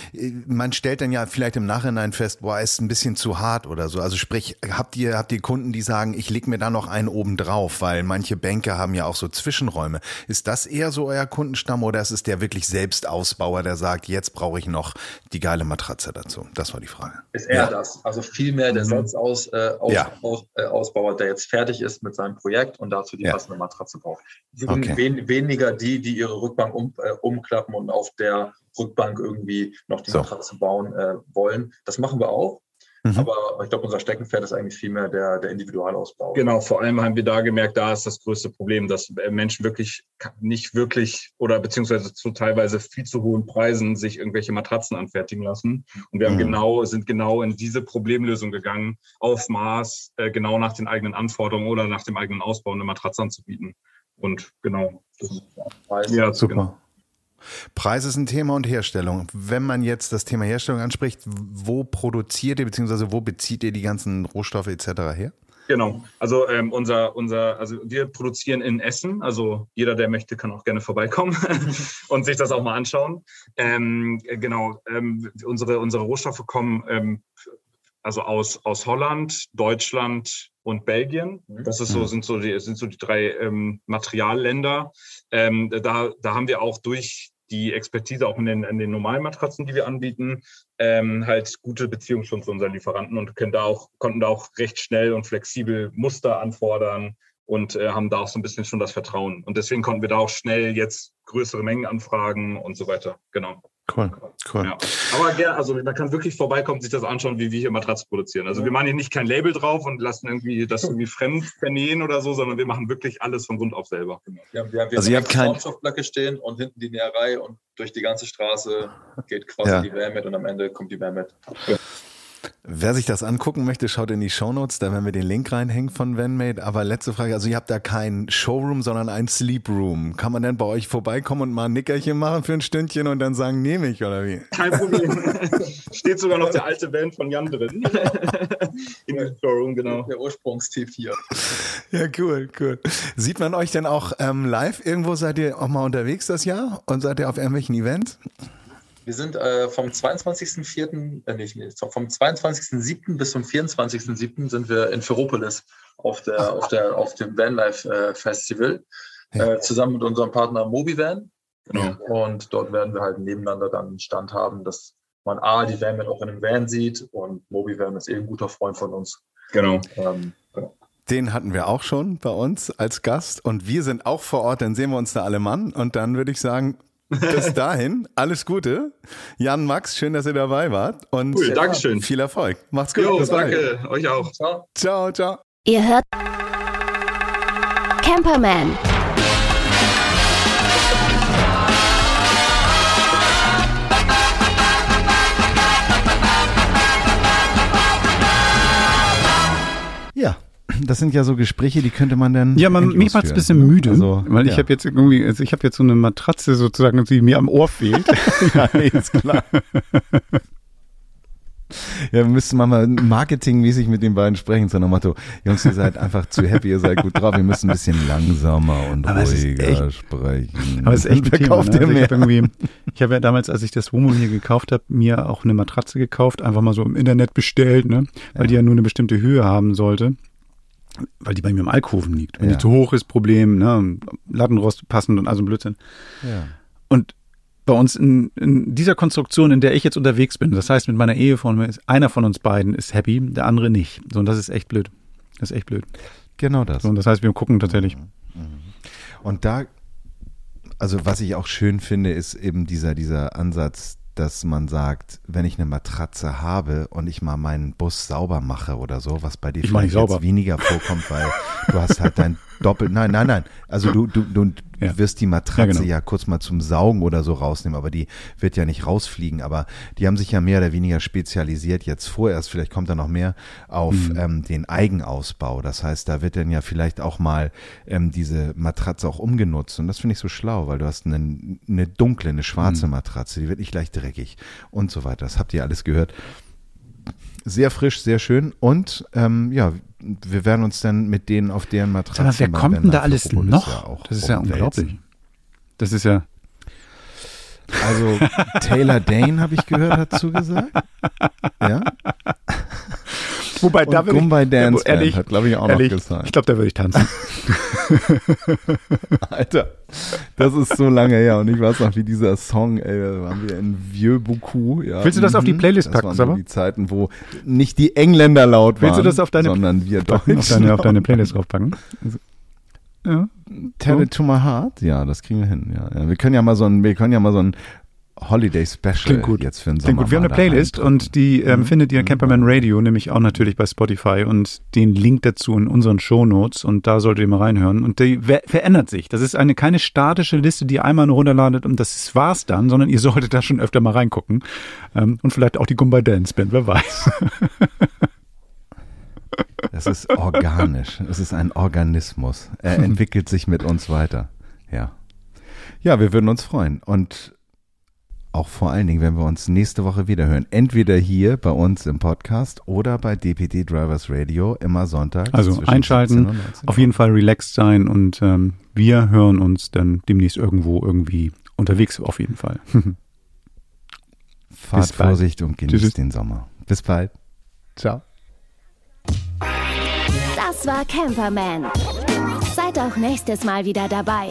man stellt dann ja vielleicht im Nachhinein fest, boah, ist ein bisschen zu hart oder so. Also sprich, habt ihr, habt ihr Kunden, die sagen, ich leg mir da noch einen oben drauf, weil manche Bänke haben ja auch so Zwischenräume. Ist das eher so euer Kundenstamm oder ist es der wirklich Selbstausbauer, der sagt, jetzt brauche ich noch die geile Matratze dazu? Das war die Frage. Ist eher ja. das. Also viel mehr der mhm. Selbstaus, äh, aus, ja. aus, äh, Ausbauer, der jetzt fertig ist mit seinem Projekt und dazu die ja. passende Matratze braucht. Okay. Wen, weniger die, die ihre Rückbank um, äh, umklappen und auf der Rückbank irgendwie noch die so. Matratze bauen äh, wollen. Das machen wir auch. Mhm. Aber ich glaube, unser Steckenpferd ist eigentlich vielmehr der, der Individualausbau. Genau, vor allem haben wir da gemerkt, da ist das größte Problem, dass äh, Menschen wirklich nicht wirklich oder beziehungsweise zu teilweise viel zu hohen Preisen sich irgendwelche Matratzen anfertigen lassen. Und wir haben mhm. genau, sind genau in diese Problemlösung gegangen, auf Maß, äh, genau nach den eigenen Anforderungen oder nach dem eigenen Ausbau eine Matratze anzubieten. Und genau. Das, ja, super. Genau. Preis ist ein Thema und Herstellung. Wenn man jetzt das Thema Herstellung anspricht, wo produziert ihr bzw. wo bezieht ihr die ganzen Rohstoffe etc. her? Genau. Also ähm, unser, unser, also wir produzieren in Essen. Also jeder, der möchte, kann auch gerne vorbeikommen *laughs* und sich das auch mal anschauen. Ähm, genau. Ähm, unsere, unsere Rohstoffe kommen ähm, also aus, aus Holland, Deutschland und Belgien. Mhm. Das ist so, sind so die, sind so die drei ähm, Materialländer. Ähm, da, da haben wir auch durch die Expertise auch in den, in den normalen Matratzen, die wir anbieten, ähm, halt gute Beziehungen schon zu unseren Lieferanten und können da auch, konnten da auch recht schnell und flexibel Muster anfordern und äh, haben da auch so ein bisschen schon das Vertrauen. Und deswegen konnten wir da auch schnell jetzt größere Mengen anfragen und so weiter. Genau. Cool, cool. Ja. Aber gerne, also man kann wirklich vorbeikommen, sich das anschauen, wie wir hier Matratzen produzieren. Also wir machen hier nicht kein Label drauf und lassen irgendwie das irgendwie fremd vernähen oder so, sondern wir machen wirklich alles von Grund auf selber. Ja, wir, wir Also ihr habt kein- Schaumstoffblöcke stehen und hinten die Näherei und durch die ganze Straße geht quasi Ja. die Wärme und am Ende kommt die Wärme. Wer sich das angucken möchte, schaut in die Shownotes, da werden wir den Link reinhängen von VanMade. Aber letzte Frage, also ihr habt da kein Showroom, sondern ein Sleep Room. Kann man denn bei euch vorbeikommen und mal ein Nickerchen machen für ein Stündchen und dann sagen, nehme ich oder wie? Kein Problem. *laughs* Steht sogar noch der alte Band von Jan drin. *laughs* In dem Showroom, genau. Der Ursprungstief hier. Ja, cool, cool. Sieht man euch denn auch ähm, live irgendwo? Seid ihr auch mal unterwegs das Jahr und seid ihr auf irgendwelchen Events? Wir sind äh, vom 22.04., äh, nicht, nicht, vom 22.07. bis zum 24.07. sind wir in Ferropolis auf, der, auf, der, auf dem Vanlife äh, Festival äh, zusammen mit unserem Partner Mobivan. Genau. Und dort werden wir halt nebeneinander dann einen Stand haben, dass man A, die Van auch in einem Van sieht und Mobivan ist eben ein guter Freund von uns. Genau. Ähm, genau. Den hatten wir auch schon bei uns als Gast und wir sind auch vor Ort, dann sehen wir uns da alle Mann und dann würde ich sagen, bis dahin, alles Gute. Jan, Max, schön, dass ihr dabei wart und Cool, Dankeschön. viel Erfolg. Macht's gut. Jo, bis bald. danke. Euch auch. Ciao. Ciao, ciao. Ihr hört Camperman. Das sind ja so Gespräche, die könnte man dann. Ja, man, mich macht's ein führen, bisschen ne? müde, Also, weil ich ja. habe jetzt irgendwie, also ich habe jetzt so eine Matratze sozusagen, die mir am Ohr fehlt. *laughs* *laughs* ja, nee, ist klar. Ja, wir müssten mal mal marketingmäßig mit den beiden sprechen, so nach Motto, Jungs, ihr seid einfach zu happy, ihr seid gut drauf, wir müssen ein bisschen langsamer und Aber es ruhiger echt- sprechen. Aber es ist echt ein Wer Thema. Ne? Also ich habe irgendwie, ich habe ja damals, als ich das Wohnmobil hier gekauft habe, mir auch eine Matratze gekauft, einfach mal so im Internet bestellt, ne? Weil die ja nur eine bestimmte Höhe haben sollte. Weil die bei mir im Alkoven liegt. Wenn Ja. die zu hoch ist, Problem, ne? Lattenrost passend und also ein Blödsinn. Ja. Und bei uns in, in dieser Konstruktion, in der ich jetzt unterwegs bin, das heißt mit meiner Ehefrau, ist einer von uns beiden ist happy, der andere nicht. So, und das ist echt blöd. Das ist echt blöd. Genau das. So, und das heißt, wir gucken tatsächlich. Und da, also was ich auch schön finde, ist eben dieser, dieser Ansatz, dass man sagt, wenn ich eine Matratze habe und ich mal meinen Bus sauber mache oder so, was bei dir Ich vielleicht jetzt weniger vorkommt, weil du hast halt dein *laughs* Doppel, nein, nein, nein, also du, du, du Ja. wirst die Matratze Ja, ja, genau. kurz mal zum Saugen oder so rausnehmen, aber die wird ja nicht rausfliegen, aber die haben sich ja mehr oder weniger spezialisiert, jetzt vorerst, vielleicht kommt da noch mehr, auf Mhm. ähm, den Eigenausbau. Das heißt, da wird dann ja vielleicht auch mal ähm, diese Matratze auch umgenutzt und das finde ich so schlau, weil du hast eine, eine dunkle, eine Mhm. schwarze Matratze, die wird nicht leicht dreckig und so weiter. Das habt ihr alles gehört. Sehr frisch, sehr schön und ähm, ja, wir werden uns dann mit denen auf deren Matratzen. Mal, wer kommt denn da alles Metropolis noch? ja auch das ist ja unglaublich. Das ist ja, Also Taylor Dane, habe ich gehört, hat zugesagt. *laughs* Ja. Wobei Und Gumbay Dance ehrlich, Band hat, glaube ich, auch ehrlich, noch gesagt. Ich glaube, da würde ich tanzen. *laughs* Alter, das ist so lange her und ich weiß noch, wie dieser Song, ey, da waren wir in Vieux Beaucoup. Ja, Willst du das auf die mhm. Playlist das packen, waren Saba? so die Zeiten, wo nicht die Engländer laut waren, Willst du das auf deine- sondern wir *laughs* auf, Deutschen. deine, auf deine Playlist draufpacken. Also, ja. Tell it to my heart, ja, das kriegen wir hin. Ja, ja. Wir können ja mal so ein, wir können ja mal so ein Holiday Special Klingt gut. jetzt für den Sommer. Klingt gut. Wir haben eine Playlist und die ähm, Mhm. findet ihr Camperman Radio, nämlich auch natürlich bei Spotify und den Link dazu in unseren Shownotes und da solltet ihr mal reinhören. Und die ver verändert sich. Das ist eine keine statische Liste, die ihr einmal nur runterladet und das war's dann, sondern ihr *laughs* solltet da schon öfter mal reingucken. Ähm, und vielleicht auch die Gumba Dance Band, wer weiß. *laughs* Es ist organisch. Es ist ein Organismus. Er *laughs* entwickelt sich mit uns weiter. Ja. Ja, wir würden uns freuen. Und auch vor allen Dingen, wenn wir uns nächste Woche wieder hören. Entweder hier bei uns im Podcast oder bei DPD Drivers Radio immer Sonntag. Also einschalten, auf jeden Fall relaxed sein und ähm, wir hören uns dann demnächst irgendwo irgendwie unterwegs auf jeden Fall. *laughs* Fahrt Bis bald. Vorsicht und genießt Tschüss. den Sommer. Bis bald. Ciao. Das war Camperman. Seid auch nächstes Mal wieder dabei.